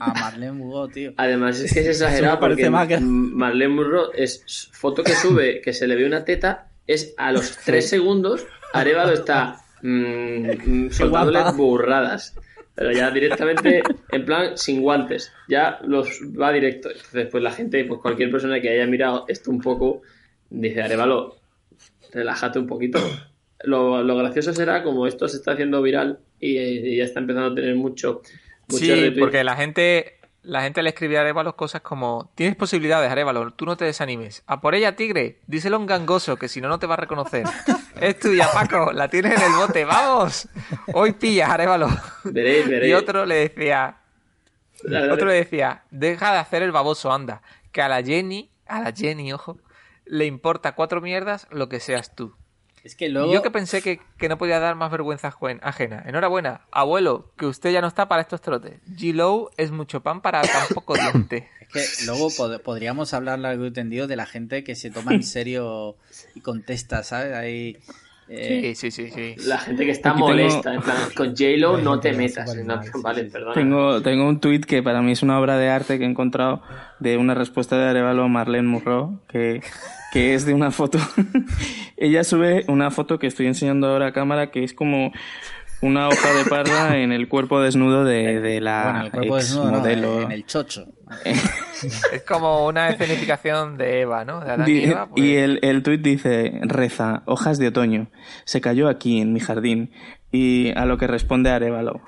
a Marlene Mugó, tío. Además, es que es (laughs) exagerado porque más que- Marlene Murro es foto que sube, que se le ve una teta, es a los 3 segundos, Arevalo está mm, mm, soltándole burradas. Pero ya directamente, (laughs) en plan, sin guantes. Ya los va directo. Entonces, pues la gente, pues cualquier persona que haya mirado esto un poco, dice, Arevalo, relájate un poquito. (clears throat) Lo, lo gracioso será como esto se está haciendo viral y, y ya está empezando a tener mucho, mucho Sí, retweet. porque la gente, la gente le escribía a Arevalo cosas como, tienes posibilidades, Arevalo, tú no te desanimes. A por ella, tigre, díselo a un gangoso, que si no, no te va a reconocer. (laughs) es tuya, Paco, la tienes en el bote, vamos. Hoy pillas, Arevalo. Veréis, (laughs) veréis. Y otro le decía, Dale, dale. otro le decía, deja de hacer el baboso, anda. Que a la Jenny, a la Jenny, ojo, le importa cuatro mierdas lo que seas tú. Es que Y luego... yo que pensé que, que no podía dar más vergüenza ajena. Enhorabuena, abuelo, que usted ya no está para estos trotes. G-Low es mucho pan para tan poco (coughs) diente. Es que luego pod- podríamos hablar largo y tendido de la gente que se toma en serio y contesta, ¿sabes? Ahí... eh, Sí, sí, sí, sí. La gente que está Aquí tengo- molesta, en plan, con J-Lo no te metas. No, vale, sí. perdona. Tengo, tengo un tuit que para mí es una obra de arte que he encontrado de una respuesta de Arevalo a Marlene Murro, que, que es de una foto. (laughs) Ella sube una foto que estoy enseñando ahora a cámara, que es como una hoja de parra (laughs) en el cuerpo desnudo de, de la bueno, el cuerpo ex desnudo, no, modelo. en el chocho. (laughs) Es como una escenificación de Eva, ¿no? De Adán y Eva. pues- Y el, el tuit dice, reza, hojas de otoño, se cayó aquí en mi jardín. Y a lo que responde Arevalo.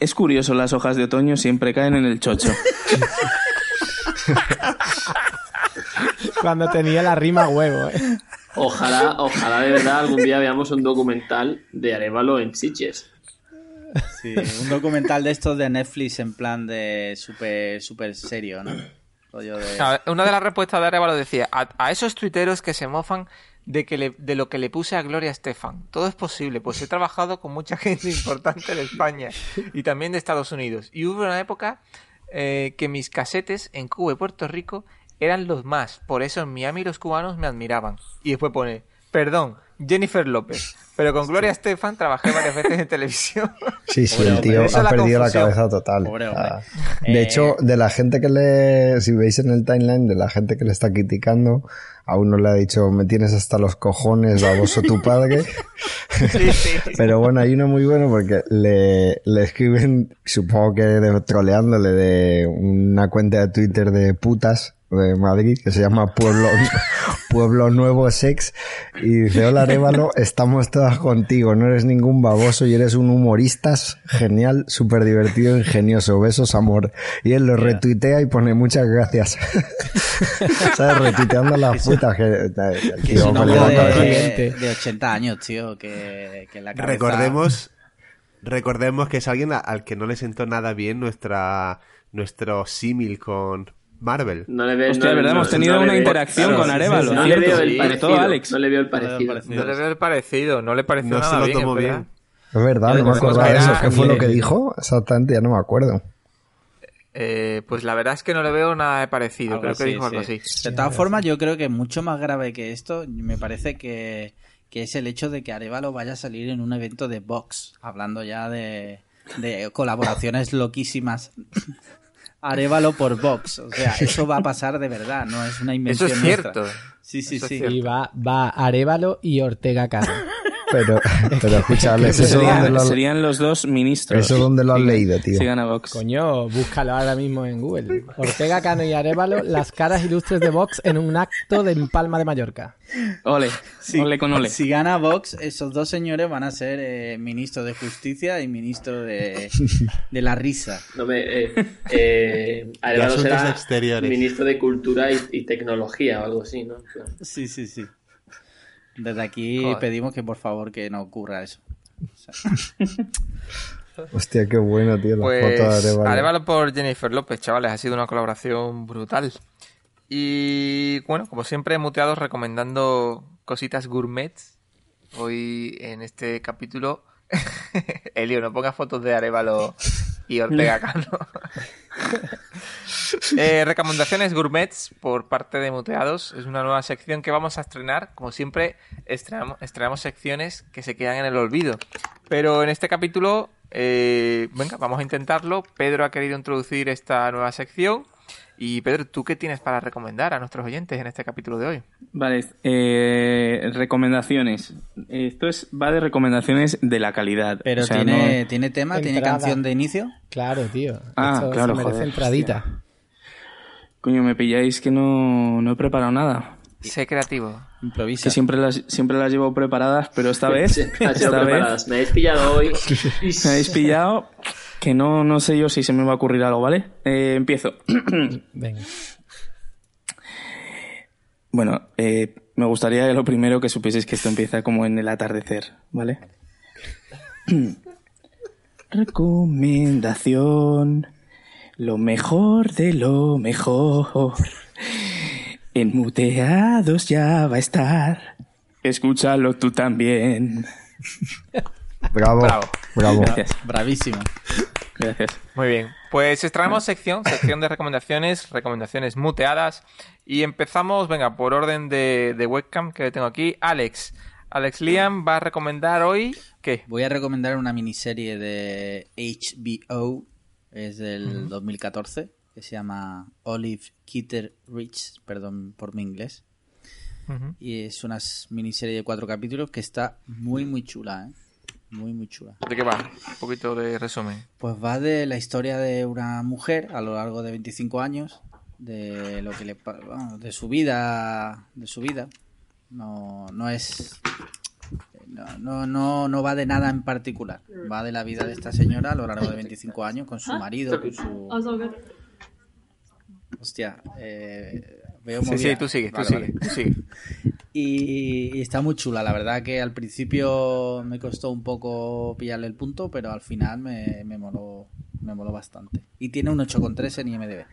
es curioso, las hojas de otoño siempre caen en el chocho. Cuando tenía la rima huevo, ¿eh? Ojalá, ojalá de verdad algún día veamos un documental de Arevalo en Sitges. Sí, un documental de estos de Netflix en plan de súper super serio, ¿no? De... Una de las respuestas de Arevalo decía, a, a esos tuiteros que se mofan de, que le- de lo que le puse a Gloria Estefan. Todo es posible, pues he trabajado con mucha gente (laughs) importante de España y también de Estados Unidos. Y hubo una época eh, que mis casetes en Cuba y Puerto Rico eran los más. Por eso en Miami los cubanos me admiraban. Y después pone, perdón, Jennifer López. Pero con Gloria Estefan trabajé varias veces en televisión. (laughs) Sí, sí, Pobre el tío ha la perdido la cabeza total. Pobre O sea, hombre. de Eh, hecho, de la gente que le, si veis en el timeline, de la gente que le está criticando, a uno le ha dicho, me tienes hasta los cojones, baboso tu padre. (laughs) Sí, sí. Pero bueno, hay uno muy bueno porque le, le escriben, supongo que de- troleándole de una cuenta de Twitter de putas de Madrid que se llama Pueblo, Pueblo Nuevo Sex y dice, hola Arevalo, estamos todas contigo, no eres ningún baboso y eres un humorista genial, súper divertido, ingenioso, besos, amor. Y él lo retuitea y pone muchas gracias. (laughs) ¿Sabes? Retuiteando las putas que... Que tío es un hombre de, de 80 años, tío, que, que la cabeza... Recordemos, recordemos que es alguien al que no le sentó nada bien nuestra nuestro símil con Marvel. No le ve, Hostia, no- verdad, no- hemos tenido no una veo- interacción claro, con sí, sí, Arevalo, sí. No le veo el parecido. Alex. No le veo el veo parecido. No le veo el parecido, no le pareció No se nada lo bien. tomó es verdad. bien. Es verdad, no me acordaba de eso. ¿Qué fue lo que dijo? Exactamente, ya no me acuerdo. Eh, pues la verdad es que no le veo nada de parecido. Algo Creo que así, dijo algo sí. así. De todas formas, yo creo que mucho más grave que esto, me parece que, que es el hecho de que Arevalo vaya a salir en un evento de Vox, hablando ya de, de colaboraciones loquísimas Arevalo por Vox. O sea, eso va a pasar de verdad, no es una Eso invención es nuestra. cierto. Sí, sí, Eso es sí. Y va, va Arevalo y Ortega Cano. Pero, (laughs) pero ¿eso Serían, dónde lo, has- serían los dos ministros. eso dónde lo has leído, tío? Sigan a Vox. Coño, búscalo ahora mismo en Google. Ortega Cano y Arevalo, las caras ilustres de Vox en un acto de Palma de Mallorca. Ole, Sí, ole con ole. Si gana Vox, esos dos señores van a ser eh, ministro de Justicia y ministro de, (laughs) de la risa. No me, eh, eh, Arevalo será exteriores. ministro de Cultura y, y Tecnología o algo así, ¿no? Claro. Sí, sí, sí. Desde aquí Joder. pedimos que por favor que no ocurra eso. (laughs) Hostia, qué bueno, tío, la foto de Pues Arevalo. Arevalo por Jennifer López, chavales, ha sido una colaboración brutal. Y bueno, como siempre, muteados recomendando cositas gourmets. Hoy en este capítulo, (laughs) Elio, no pongas fotos de Arevalo y Ortega (laughs) Cano. (laughs) Eh, recomendaciones gourmets por parte de Muteados. Es una nueva sección que vamos a estrenar. Como siempre, estrenamos, estrenamos secciones que se quedan en el olvido. Pero en este capítulo, eh, venga, vamos a intentarlo. Pedro ha querido introducir esta nueva sección. Y Pedro, ¿tú qué tienes para recomendar a nuestros oyentes en este capítulo de hoy? Vale, eh, recomendaciones. Esto es va de recomendaciones de la calidad. Pero O sea, tiene, no- tiene tema, tiene canción de inicio. Claro, tío. Ah, Esto claro, se merece joder, entradita. Coño, me pilláis que no, no he preparado nada. Sé creativo. Improvisa. Que siempre las, siempre las llevo preparadas, pero esta (laughs) vez, esta vez. Me habéis pillado hoy. (laughs) me habéis pillado que no, no sé yo si se me va a ocurrir algo, ¿vale? Eh, empiezo. (coughs) Venga. Bueno, eh, me gustaría lo primero que supieseis que esto empieza como en el atardecer, ¿vale? (coughs) Recomendación. Lo mejor de lo mejor. En muteados ya va a estar. Escúchalo tú también. (laughs) Bravo, Bravo. bravo. Gracias, Bravísimo. gracias. Muy bien. Pues estrenamos sección, sección de recomendaciones, recomendaciones muteadas. Y empezamos, venga, por orden de, de webcam que tengo aquí. Alex. Alex Liam va a recomendar hoy. ¿Qué? Voy a recomendar una miniserie de HBO, es del 2014, que se llama Olive Kitter Rich, perdón por mi inglés. Y es una miniserie de cuatro capítulos que está muy, muy chula, ¿eh? Muy, muy chula. ¿De qué va? Un poquito de resumen. Pues va de la historia de una mujer a lo largo de 25 años, de lo que le bueno, de su vida, de su vida. No, no es no, no, no, no va de nada en particular. Va de la vida de esta señora a lo largo de 25 años con su marido, con su hostia, eh, veo Sí, movida. sí, tú sigue, tú Vale, sigue, vale. tú sigue. Y, y está muy chula, la verdad que al principio me costó un poco pillarle el punto, pero al final me, me moló, me moló bastante. Y tiene un 8,3 en IMDB.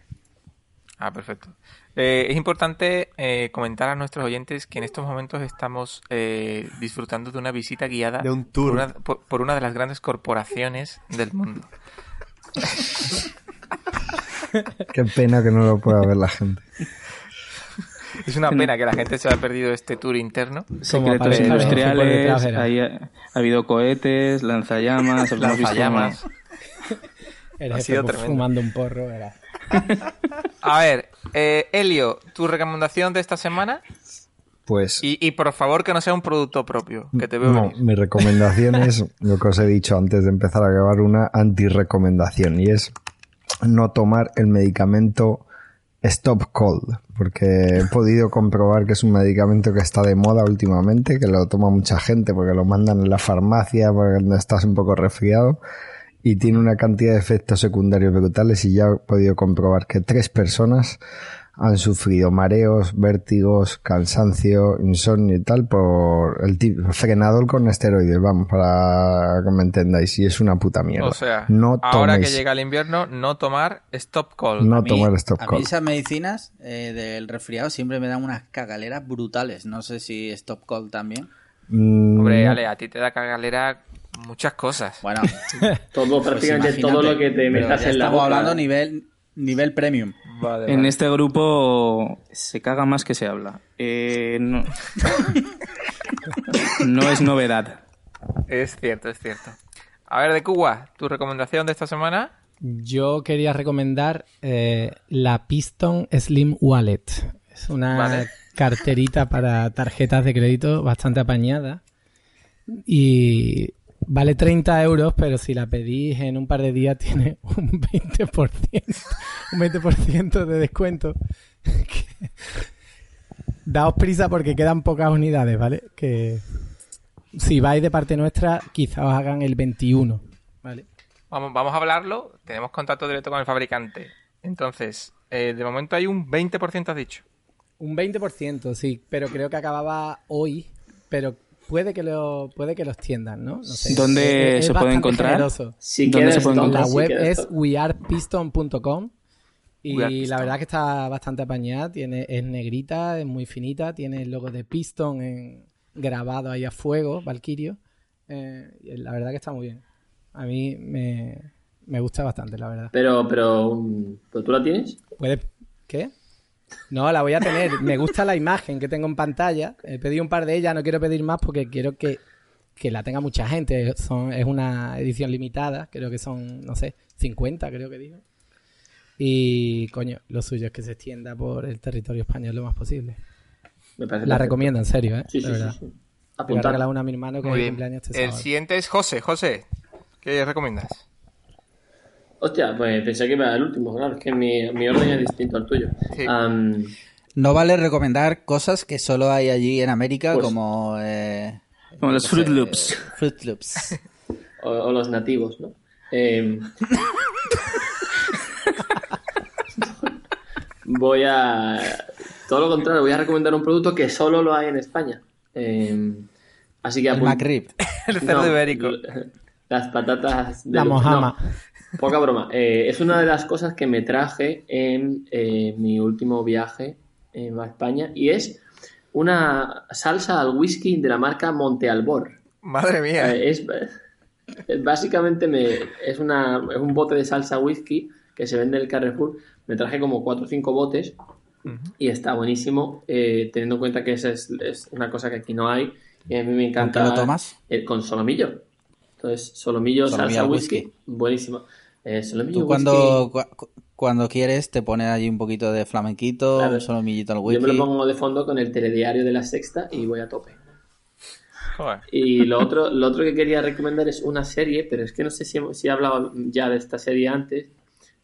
Ah, perfecto. Eh, es importante eh, comentar a nuestros oyentes que en estos momentos estamos eh, disfrutando de una visita guiada De un tour. Por, una, por- por una de las grandes corporaciones del mundo. (laughs) Qué pena que no lo pueda ver la gente. (laughs) Es una pena que la gente se haya perdido este tour interno. Secretos aparece industriales, ahí ha, ha habido cohetes, lanzallamas, Lanzallamas. (laughs) El Ha sido pues, tremendo. fumando un porro. Era. (laughs) A ver, eh, Elio, tu recomendación de esta semana Pues y, y por favor que no sea un producto propio, que te veo no, venir. mi recomendación (laughs) es lo que os he dicho antes de empezar a grabar, una anti-recomendación y es no tomar el medicamento Stop Cold, porque he podido comprobar que es un medicamento que está de moda últimamente, que lo toma mucha gente porque lo mandan en la farmacia porque estás un poco resfriado y tiene una cantidad de efectos secundarios brutales y ya he podido comprobar que tres personas han sufrido mareos, vértigos, cansancio, insomnio y tal por el tipo frenador con esteroides, vamos, para que me entendáis, y es una puta mierda. O sea, no ahora que llega el invierno, no tomar stop call. No A mí- tomar stop A mí call. esas medicinas eh, del resfriado siempre me dan unas cagaleras brutales. No sé si Stop Call también. Mm, Hombre. Ale, a ti te da cagalera muchas cosas. Bueno, (laughs) Todo, pues prácticamente todo lo que te metas ya en la estamos boca. hablando nivel, nivel premium. Vale, En vale. este grupo se caga más que se habla. Eh, no. (laughs) no es novedad. Es cierto, es cierto. A ver, de Cuba, tu recomendación de esta semana. Yo quería recomendar eh, la Piston Slim Wallet. Es una Vale. carterita para tarjetas de crédito bastante apañada. Y vale 30 euros, pero si la pedís en un par de días (laughs) tiene un 20%, un 20% de descuento. (laughs) Daos prisa porque quedan pocas unidades, ¿vale? Que si vais de parte nuestra, quizá os hagan el 21, ¿vale? Vamos, vamos a hablarlo. Tenemos contacto directo con el fabricante. Entonces, eh, de momento hay un 20% has dicho. Un 20%, sí, pero creo que acababa hoy, pero puede que lo puede que los tiendan, ¿no? No sé. ¿Dónde se puede. Si ¿Dónde quieres, se puede La encontrar? si web quieres, es wearepiston.com y la verdad que está bastante apañada, tiene es negrita, es muy finita, tiene el logo de Piston en- grabado ahí a fuego, Valkyrio. Eh, y la verdad que está muy bien. A mí me, me gusta bastante, la verdad. Pero, pero, ¿pero tú la tienes? ¿Puedes? ¿Qué? No, la voy a tener. Me gusta la imagen que tengo en pantalla. He pedido un par de ellas, no quiero pedir más porque quiero que, que la tenga mucha gente. Son, es una edición limitada, creo que son, no sé, 50 creo que digo. Y, coño, lo suyo es que se extienda por el territorio español lo más posible. Me parece La perfecto. recomiendo, en serio, ¿eh? Sí, de sí, verdad. sí. sí. Le voy a Apuntar. regalar una a mi hermano que Muy es bien. cumpleaños este El sábado. siguiente es José. José, ¿qué recomiendas? Hostia, pues pensé que iba el último, claro, es que mi, mi orden es distinto al tuyo. Sí. No vale recomendar cosas que solo hay allí en América, Pues- como. eh, Como los no Fruit sé, Loops. eh, Fruit Loops. (laughs) o, o los nativos, ¿no? Em, (laughs) voy a. Todo lo contrario, voy a recomendar un producto que solo lo hay en España. Em, así que El McRib. (laughs) El cerdo No, ibérico. Las patatas de La mojama. No, poca broma. Eh, es una de las cosas que me traje en eh, mi último viaje eh, a España y es una salsa al whisky de la marca Monte Albor. Madre mía. Eh, es, es- básicamente me, es, una, es un bote de salsa whisky que se vende en el Carrefour. Me traje como 4 o 5 botes y está buenísimo, eh, teniendo en cuenta que esa es, es una cosa que aquí no hay. Y a mí me ¿Con encanta. qué lo tomas? eh, con solomillo. Entonces, solomillo, Solomillo salsa al whisky. whisky. Buenísimo. Eh, solomillo Tú whisky. cuando, cu- cuando quieres te pones allí un poquito de flamenquito, Claro. un solomillito al Yo me lo whisky. pongo de fondo con el telediario de la sexta y voy a tope. Joder. Y lo otro, lo otro que quería recomendar es una serie, pero es que no sé si, si he hablado ya de esta serie antes,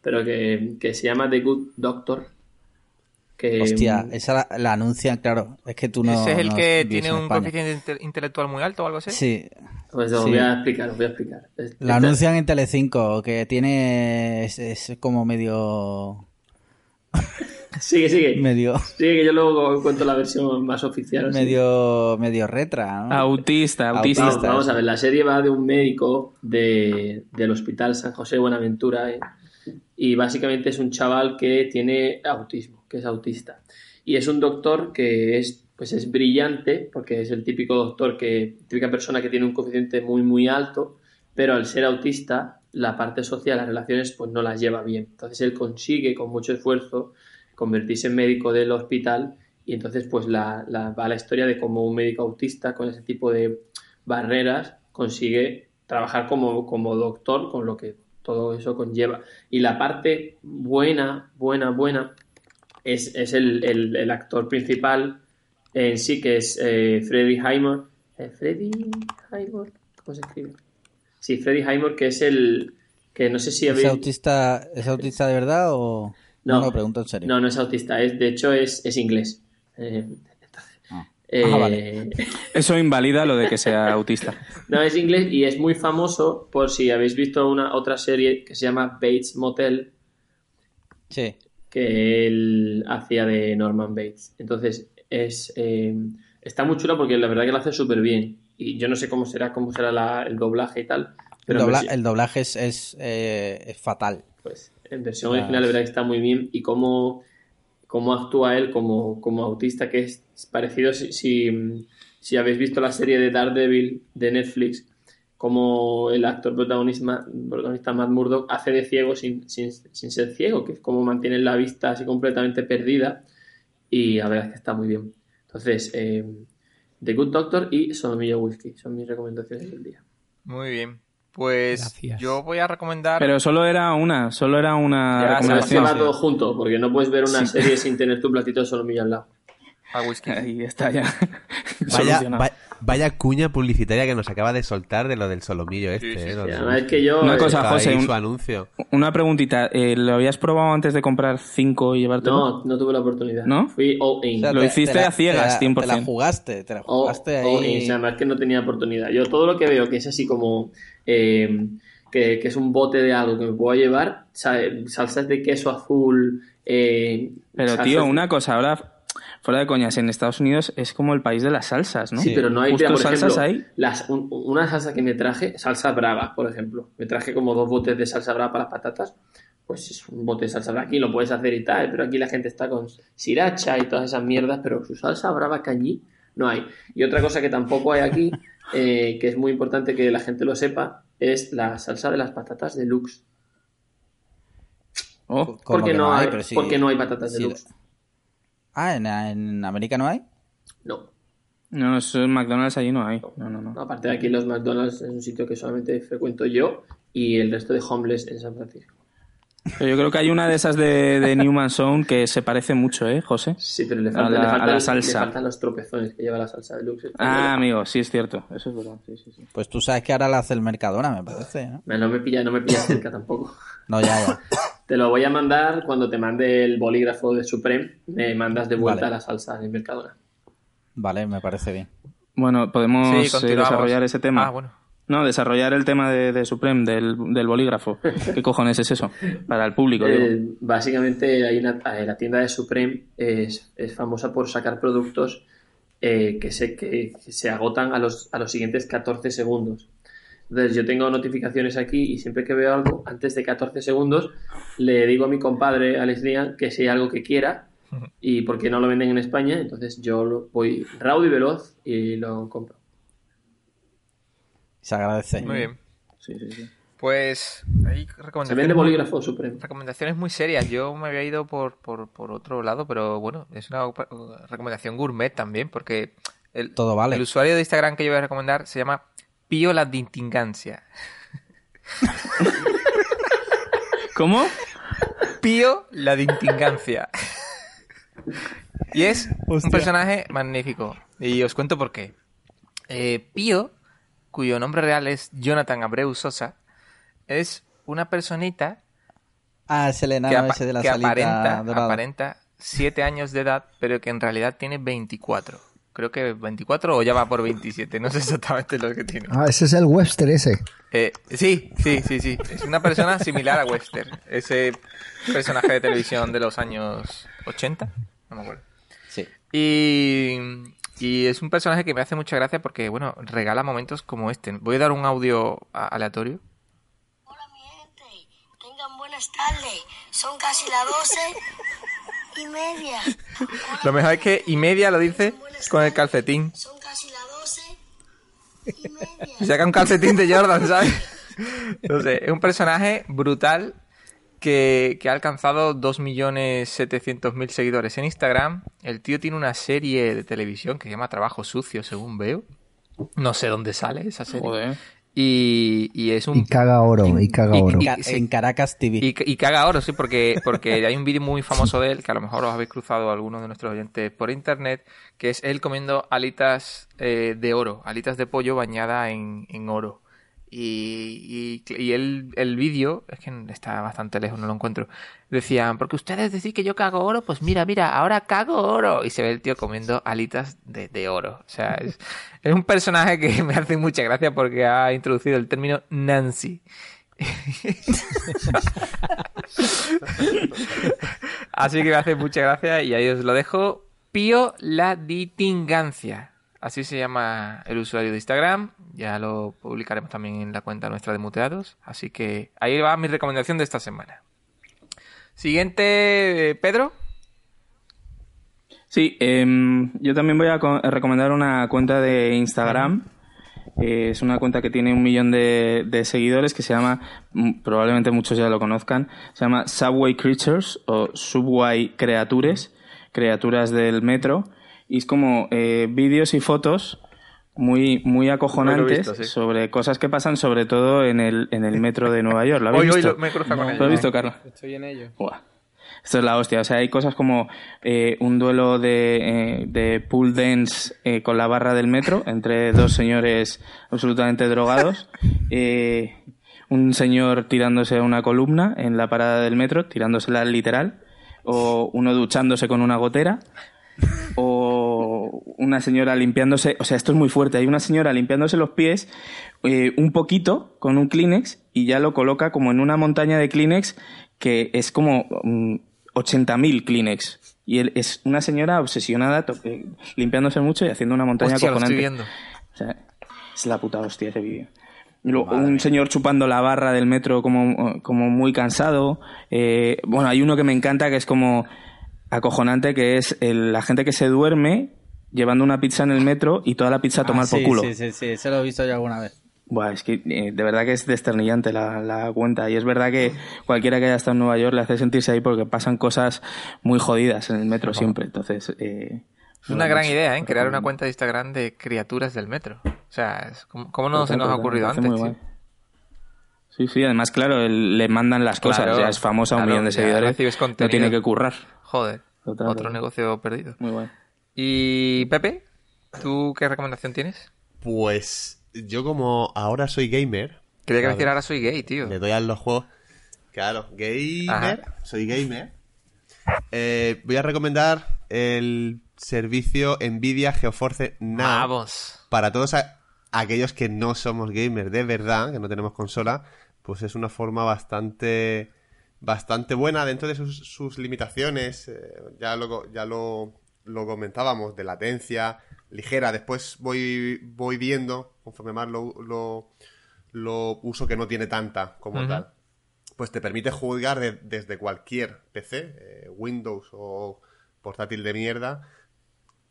pero que, que se llama The Good Doctor. Que, Hostia, esa la, la anuncian, claro. Es que tú no. ¿Ese es el no que tiene en un España. coeficiente inte- intelectual muy alto o algo así? Sí, Pues os Sí. voy a explicar, os voy a explicar. La anuncian en Telecinco, que tiene. Es, es como medio. (laughs) Sigue, sigue. medio. Sigue que yo luego cuento la versión más oficial. así. medio. medio retra, ¿no? Autista, autista. Vamos, vamos a ver, la serie va de un médico de, del Hospital San José de Buenaventura ¿eh? y básicamente es un chaval que tiene autismo, es autista. Y es un doctor que es, pues es brillante, porque es el típico doctor que, típica persona que tiene un coeficiente muy, muy alto, pero al ser autista, la parte social, las relaciones, pues no las lleva bien. Entonces él consigue con mucho esfuerzo convertirse en médico del hospital y entonces pues la, la- va la historia de cómo un médico autista con ese tipo de barreras consigue trabajar como, como doctor con lo que todo eso conlleva. Y la parte buena, buena, buena es, es el, el- el actor principal en sí, que es eh, Freddie Highmore. Eh, ¿Freddie Highmore? ¿Cómo se escribe? Sí, Freddie Highmore, que es el... que no sé si ¿Es habéis... autista, ¿Es autista de verdad o.? No. No, lo pregunto en serio. No, no es autista, es, de hecho es, es inglés. Eh, entonces, Ah. eh, Ah, vale. (laughs) Eso invalida lo de que sea autista. (laughs) No, es inglés y es muy famoso por si habéis visto una otra serie que se llama Bates Motel, Sí. Que él hacía de Norman Bates. Entonces, es eh, está muy chula porque la verdad que lo hace súper bien. Y yo no sé cómo será, cómo será la- el doblaje y tal. Pero dobla- el doblaje es, es, eh, es fatal. pues, en versión Ah. original, la verdad que está muy bien. Y cómo, cómo actúa él como, como autista, que es parecido si, si, si habéis visto la serie de Daredevil de Netflix, como el actor protagonista, protagonista Matt Murdock hace de ciego sin, sin, sin ser ciego, que es como mantiene la vista así completamente perdida. Y la verdad es que está muy bien. Entonces, eh, The Good Doctor y Solomillo Whisky son mis recomendaciones del día. Muy bien. Pues Gracias. yo voy a recomendar. Pero solo era una, solo era una Ya, Se recomendación. va todo junto, porque no puedes ver una serie sin tener tu platito de solomillo al lado. Whisky. (laughs) Ahí está ya. (laughs) Vaya, solucionado. va- vaya cuña publicitaria que nos acaba de soltar de lo del solomillo este. Sí, sí, eh, sí. lo Y de- además es que yo... Una eh, cosa, José, un- su anuncio. Una preguntita, eh, ¿lo habías probado antes de comprar cinco y llevártelo? No, no tuve la oportunidad. ¿No? Fui all in. O sea, Lo te- hiciste te la- a ciegas, te la- 100%. Te la jugaste, te la All- jugaste all in. ahí. O sea, más que no tenía oportunidad. Yo todo lo que veo que es así como... eh, que, que es un bote de algo que me puedo llevar, salsas de queso azul... eh, Pero tío, una cosa, ahora fuera de coñas, en Estados Unidos es como el país de las salsas, ¿no? Sí, pero no hay, Justo por salsas ejemplo, ahí. las- un- una salsa que me traje, salsa brava, por ejemplo. Me traje como dos botes de salsa brava para las patatas. Pues es un bote de salsa brava. Aquí lo puedes hacer y tal, pero aquí la gente está con sriracha y todas esas mierdas, pero su salsa brava cañí no hay. Y otra cosa que tampoco hay aquí, (laughs) eh, que es muy importante que la gente lo sepa, es la salsa de las patatas deluxe. Oh, ¿Cómo ¿Por qué que no, hay, sí- no hay patatas sí, deluxe? Ah, ¿en, en América no hay? No. no, eso en McDonald's allí no hay. No, no, no. Aparte de aquí, los McDonald's es un sitio que solamente frecuento yo y el resto de homeless en San Francisco. Pero yo creo que hay una de esas de, de (laughs) Newman Sound que se parece mucho, ¿eh, José? Sí, pero le, A falta, la- le, falta a la el- salsa. le faltan los tropezones que lleva la salsa deluxe. Ah, amigo, sí es cierto. Eso es verdad. Sí, sí, sí. Pues tú sabes que ahora la hace el Mercadona, me parece, ¿no? Me- No me pilla, no me pilla cerca tampoco. No, ya, ya. (laughs) Te lo voy a mandar cuando te mande el bolígrafo de Supreme. Me mandas de vuelta Vale. la salsa del Mercadona. Vale, me parece bien. Bueno, podemos Sí, eh, desarrollar ese tema. Ah, bueno. No, desarrollar el tema de, de Supreme, del, del bolígrafo. (laughs) ¿Qué cojones es eso? Para el público, digo. Eh, básicamente, hay una- eh, la tienda de Supreme es, es famosa por sacar productos eh, que, se, que, que se agotan a los, a los siguientes 14 segundos. Entonces, yo tengo notificaciones aquí y siempre que veo algo, antes de 14 segundos, le digo a mi compadre Alex Lian que si hay algo que quiera y porque no lo venden en España, entonces yo lo- voy raudo y veloz y lo compro. Se agradece. Muy bien. Sí, sí, sí. Pues hay Se recomendaciones, vende muy, bolígrafo Supreme. recomendaciones muy serias. Yo me había ido por, por, por otro lado, pero bueno, es una recomendación gourmet también, porque el, Todo vale. el usuario de Instagram que yo voy a recomendar se llama Pío la Dintingancia. ¿Cómo? Pío la Dintingancia. y es un personaje magnífico. Y os cuento por qué. Eh, Pío, cuyo nombre real es Jonathan Abreu Sosa, es una personita Ah, es el que, enano ese de la que salita aparenta, dorada. aparenta 7 años de edad, pero que en realidad tiene 24. Creo que 24 o ya va por 27, no sé exactamente lo que tiene. Ah, ese es el Webster ese. Eh, sí, sí, sí, sí. Es una persona similar a Webster, ese personaje de televisión de los años 80, no me acuerdo. Sí. Y, y es un personaje que me hace mucha gracia porque, bueno, regala momentos como este. Voy a dar un audio aleatorio. Hola mi gente, tengan buenas tardes. Son casi las doce y media. Lo mejor es que y media lo dice con el calcetín. Son casi las doce y media. Y saca un calcetín de Jordan, ¿sabes? No sé, es un personaje brutal que, que ha alcanzado 2.700.000 seguidores en Instagram. El tío tiene una serie de televisión que se llama Trabajo Sucio, según veo. No sé dónde sale esa serie. Joder. Y, y es un... Y caga oro, y caga oro. y- sí. En Caracas TV. Y, y caga oro, sí, porque, porque hay un vídeo muy famoso de él, que a lo mejor os habéis cruzado algunos de nuestros oyentes por internet, que es él comiendo alitas eh, de oro, alitas de pollo bañada en, en oro. Y, y, y el, el vídeo, es que está bastante lejos, no lo encuentro, decían, porque ustedes decís que yo cago oro, pues mira, mira, ahora cago oro. Y se ve el tío comiendo alitas de, de oro. O sea, (laughs) es, es un personaje que me hace mucha gracia porque ha introducido el término Nancy. (laughs) Así que me hace mucha gracia y ahí os lo dejo. Pío la ditingancia. Así se llama el usuario de Instagram. Ya lo publicaremos también en la cuenta nuestra de muteados. Así que ahí va mi recomendación de esta semana. Siguiente, eh, Pedro. Sí, em, yo también voy a co- a recomendar una cuenta de Instagram. Eh, es una cuenta que tiene un millón de, de seguidores que se llama, mm, probablemente muchos ya lo conozcan, se llama Subway Creatures o Subway Creatures, criaturas del metro. Y es como eh, vídeos y fotos muy, muy acojonantes visto, sí. sobre cosas que pasan sobre todo en el, en el metro de Nueva York. ¿Lo habéis Hoy, hoy visto? lo- me cruzado con ¿Lo ello. has visto, Carlos? Estoy en ello. Buah. Esto es la hostia. O sea, hay cosas como eh, un duelo de, eh, de pool dance eh, con la barra del metro entre dos señores absolutamente drogados. (laughs) Eh, un señor tirándose a una columna en la parada del metro, tirándosela literal. O uno duchándose con una gotera. O una señora limpiándose. O sea, esto es muy fuerte. Hay una señora limpiándose los pies eh, un poquito con un Kleenex y ya lo coloca como en una montaña de Kleenex que es como mm, 80.000 Kleenex. Y él es una señora obsesionada eh, limpiándose mucho y haciendo una montaña Hostia, lo acojonante. estoy viendo. O sea, es la puta hostia ese vídeo. Luego, un señor chupando la barra del metro como, como muy cansado. Eh, bueno, hay uno que me encanta que es como acojonante, que es el- la gente que se duerme llevando una pizza en el metro y toda la pizza a tomar Ah, sí, por culo. Sí, sí, sí, eso lo he visto yo alguna vez. Buah, es que eh, de verdad que es desternillante la, la cuenta. Y es verdad que cualquiera que haya estado en Nueva York le hace sentirse ahí porque pasan cosas muy jodidas en el metro siempre. Entonces, eh, Es una gran idea, ¿eh? Crear una cuenta de Instagram de criaturas del metro. O sea, es- ¿cómo, cómo no se nos ha ocurrido antes. Sí, sí, además, claro, el- le mandan las cosas. Claro, ya es famosa, un claro, millón de seguidores. No tiene que currar. Joder, Total, otro total. negocio perdido. Muy guay. Y Pepe, ¿tú qué recomendación tienes? Pues yo como ahora soy gamer, Quería que Claro. decir ahora soy gay, tío. le doy a los juegos. Claro, gamer, Ajá. soy gamer. Eh, voy a recomendar el servicio Nvidia GeoForce Now Vamos. para todos a- aquellos que no somos gamers de verdad, que no tenemos consola, pues es una forma bastante bastante buena dentro de sus, sus limitaciones. eh, ya lo, ya lo, lo comentábamos, de latencia ligera. Después voy, voy viendo, conforme más lo, lo, lo uso, que no tiene tanta como tal. Pues te permite jugar de- desde cualquier PC, eh, Windows o portátil de mierda,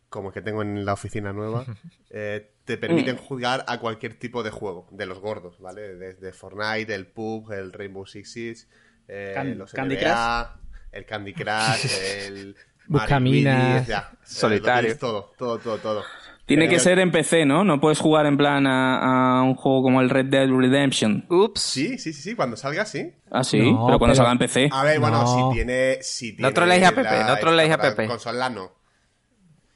como el que tengo en la oficina nueva, (laughs) eh, te permiten jugar a cualquier tipo de juego, de los gordos, ¿vale? Desde Fortnite, el PUBG, el Rainbow Six Siege, eh, Can- los Candy NBA, el Candy Crush, (laughs) el Buscaminas. Ya, Solitario. todo, todo, todo, todo. Tiene Eh, que ser en PC, ¿no? No puedes jugar en plan a, a un juego como el Red Dead Redemption. Ups. Sí, sí, sí, sí, cuando salga, sí. Ah, sí, No, pero cuando pero- salga en PC. A ver, bueno, No. si tiene... Si tiene troleéis a Pepe, no troleéis a Pepe. Consola no.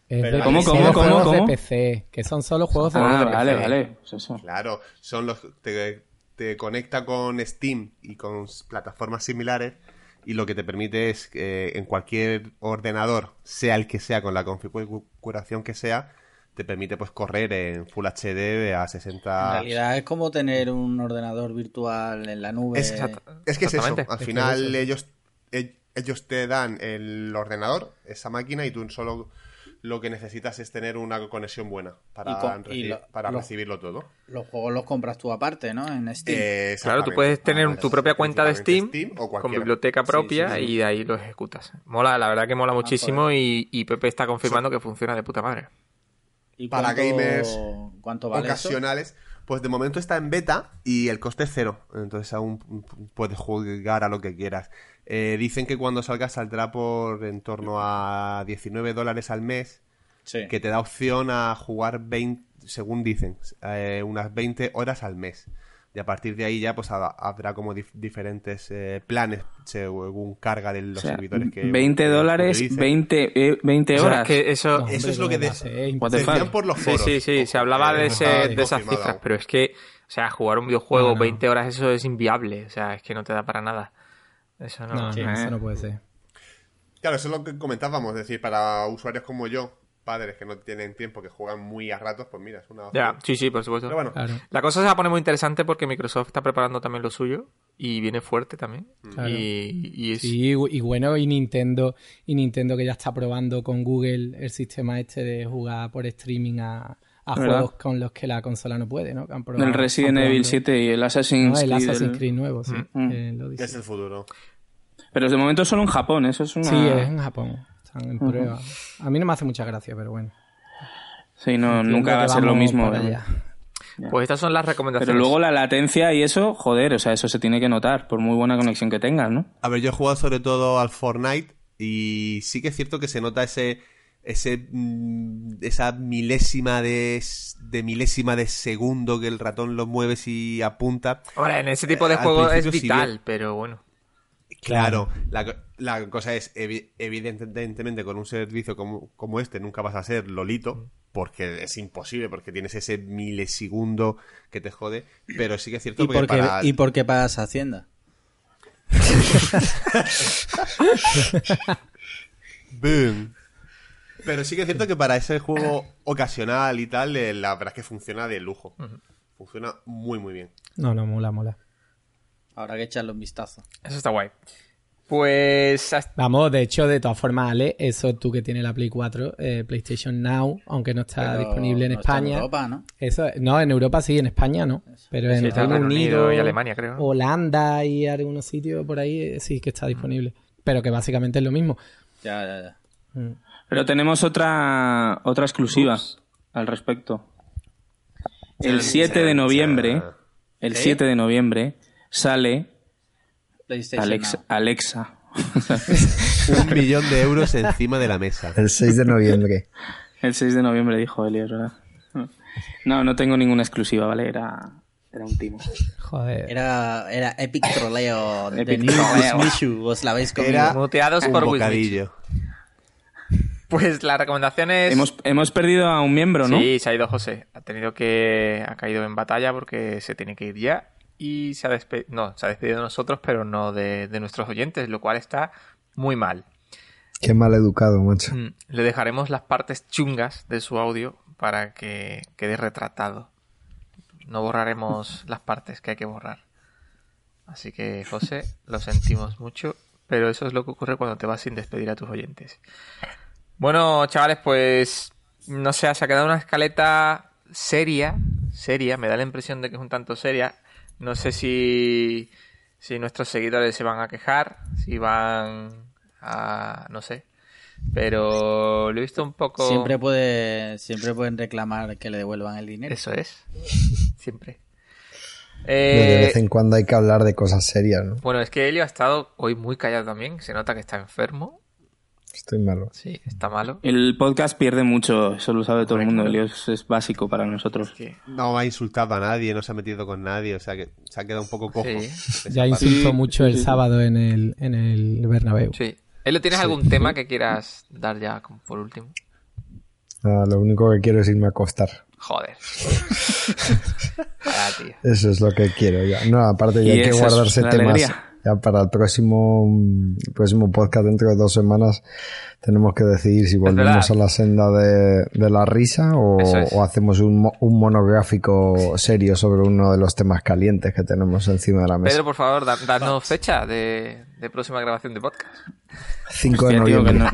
Es Pero de ¿cómo, PC, cómo, cómo, juegos cómo? de PC, que son solo juegos de Ah, PC. vale, vale. Pues eso. Claro, son los te, te conecta con Steam y con plataformas similares y lo que te permite es que en cualquier ordenador, sea el que sea, con la configuración que sea, te permite pues correr en Full HD a En 60. realidad es como tener un ordenador virtual en la nube. Es, es que es eso. Al Es que final es eso. ellos ellos te dan el ordenador, esa máquina y tú solo lo que necesitas es tener una conexión buena para, Y con- y reci- lo- para lo- recibirlo todo. Los juegos los compras tú aparte, ¿no? En Steam. Eh, Claro, tú puedes tener Ah, tu propia cuenta de Steam, o con biblioteca propia sí, sí. y de ahí lo ejecutas. Mola, la verdad que mola muchísimo joder. y, y Pepe está confirmando que funciona de puta madre. ¿Y para cuánto- gamers ¿Cuánto vale eso? ocasionales, pues de momento está en beta y el coste es cero. Entonces aún puedes jugar a lo que quieras. Eh, dicen que cuando salga saldrá por en torno a 19 dólares al mes, Sí. que te da opción a jugar 20, según dicen, eh, unas 20 horas al mes. Y a partir de ahí ya pues ha- habrá como dif- diferentes eh, planes según carga de los O sea, servidores que 20 que dólares, utilicen. 20, eh, 20 O sea, horas. que eso... No, Eso es lo que de- the decían por los Sí, foros. sí, sí, Ojo, se hablaba de, ese, de esas cifras, pero es que, o sea, jugar un videojuego No, no. 20 horas, eso es inviable, o sea, es que no te da para nada. Eso no. No, no, Sí. eso no puede ser. Claro, eso es lo que comentábamos, es decir, para usuarios como yo, padres que no tienen tiempo, que juegan muy a ratos, pues mira, es una opción. Ya, sí, sí, por supuesto. Pero bueno, Claro. La cosa se va a poner muy interesante porque Microsoft está preparando también lo suyo y viene fuerte también. Claro. Y, y es... Sí, y bueno, y Nintendo, y Nintendo que ya está probando con Google el sistema este de jugar por streaming a, a ¿Verdad? juegos con los que la consola no puede, ¿no? Que han probado- el Resident Evil probando- 7 y el Assassin's No, el Creed. Assassin's el- Creed nuevo, sí. Mm. eh, lo dice. es el futuro. Pero de momento solo en Japón, eso es una... Sí, es en Japón. Están en prueba. A mí no me hace mucha gracia, pero bueno. Sí, no, Entiendo nunca va a ser lo mismo. Pues estas son las recomendaciones. Pero luego la latencia y eso, joder, o sea, eso se tiene que notar, por muy buena conexión que tengas, ¿no? A ver, yo he jugado sobre todo al Fortnite y sí que es cierto que se nota ese ese mm, esa milésima de, de milésima de segundo que el ratón lo mueves y apunta. Ahora, en ese tipo de Al juego es vital, bien. pero bueno. Claro, la, la cosa es, evi- evidentemente, con un servicio como, como este nunca vas a ser Lolito, porque es imposible, porque tienes ese milisegundo que te jode, pero sí que es cierto ¿Y porque por, qué, para... ¿Y por qué pagas Hacienda? (laughs) Boom. Pero sí que es cierto que para ese juego ocasional y tal, eh, la verdad es que funciona de lujo. Funciona muy, muy bien. No, no, mola, mola. Habrá que echarle un vistazo. Eso está guay. Pues hasta- Vamos, de hecho, de todas formas, Ale, eso tú que tienes la Play 4, eh, PlayStation Now, aunque no está Pero disponible en no está en España. Europa, ¿no? Eso, no, en Europa sí, en España no. Pero en Sí, está en Reino Reino Unido Unido y Alemania, creo. Holanda y algunos sitios por ahí eh, sí que está disponible. Pero que básicamente es lo mismo. Ya, ya, ya. Mm. Pero tenemos otra, otra exclusiva al respecto. El 7 de noviembre, el ¿Sí? 7 de noviembre sale Alexa. Alexa. (laughs) Un millón de euros encima de la mesa. El 6 de noviembre. El 6 de noviembre dijo Elio, ¿verdad? No, no tengo ninguna exclusiva, ¿vale? Era, era un timo. Joder. Era, era Epic Troleo de Epic troleo. Mishu. Os la habéis comido. Era muteados un por Wismich. bocadillo. Pues la recomendación es... Hemos, hemos perdido a un miembro, ¿no? Sí, se ha ido José. Ha tenido que... Ha caído en batalla porque se tiene que ir ya. Y se ha despedido... No, se ha despedido de nosotros, pero no de, de nuestros oyentes, lo cual está muy mal. Qué mal educado, macho. Mm, Le dejaremos las partes chungas de su audio para que quede retratado. No borraremos (laughs) las partes que hay que borrar. Así que, José, lo sentimos mucho, pero eso es lo que ocurre cuando te vas sin despedir a tus oyentes. Bueno, chavales, pues no sé, se ha quedado una escaleta seria, seria, me da la impresión de que es un tanto seria. No sé si, si nuestros seguidores se van a quejar, si van a, no sé, pero lo he visto un poco... Siempre, puede, siempre pueden reclamar que le devuelvan el dinero. Eso es, (laughs) siempre. De Eh, vez en cuando hay que hablar de cosas serias, ¿no? bueno, es que Elio ha estado hoy muy callado también, se nota que está enfermo, Estoy malo. sí, está malo. El podcast pierde mucho, eso lo sabe todo el mundo. Correcto. Elio es, es básico para nosotros. Que- No ha insultado a nadie, no se ha metido con nadie, o sea que se ha quedado un poco cojo. Sí. Ya insultó Sí, mucho sí, el sí. sábado en el, en el Bernabéu. Sí. Elio, ¿tienes algún tema que quieras dar ya como por último? Ah, lo único que quiero es irme a acostar. Joder. (laughs) Tío. Eso es lo que quiero ya. No, aparte ya hay que guardarse temas alegría. Ya para el próximo, el próximo podcast dentro de dos semanas. Tenemos que decidir si volvemos a la senda de, de la risa o, Eso es. o hacemos un, mo- un monográfico serio sobre uno de los temas calientes que tenemos encima de la mesa. Pedro, por favor, da- danos fecha de, de próxima grabación de podcast. 5 de noviembre. no-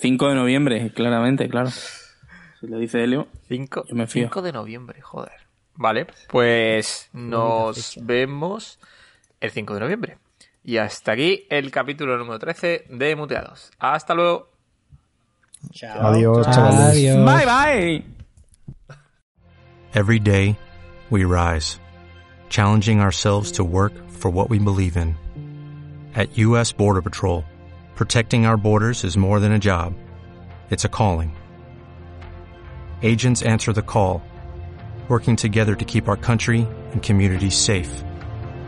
5 de noviembre, claramente, claro. Si lo dice Elio. 5, Yo me fío. 5 de noviembre, joder. Vale, pues nos vemos el 5 de noviembre. Y hasta aquí el capítulo número 13 de Muteados. Hasta luego. Chao. Adiós, chavales. Adiós. Bye bye. Every day, we rise, challenging ourselves to work for what we believe in. At U.S. Border Patrol, protecting our borders is more than a job, it's a calling. Agents answer the call, working together to keep our country and communities safe.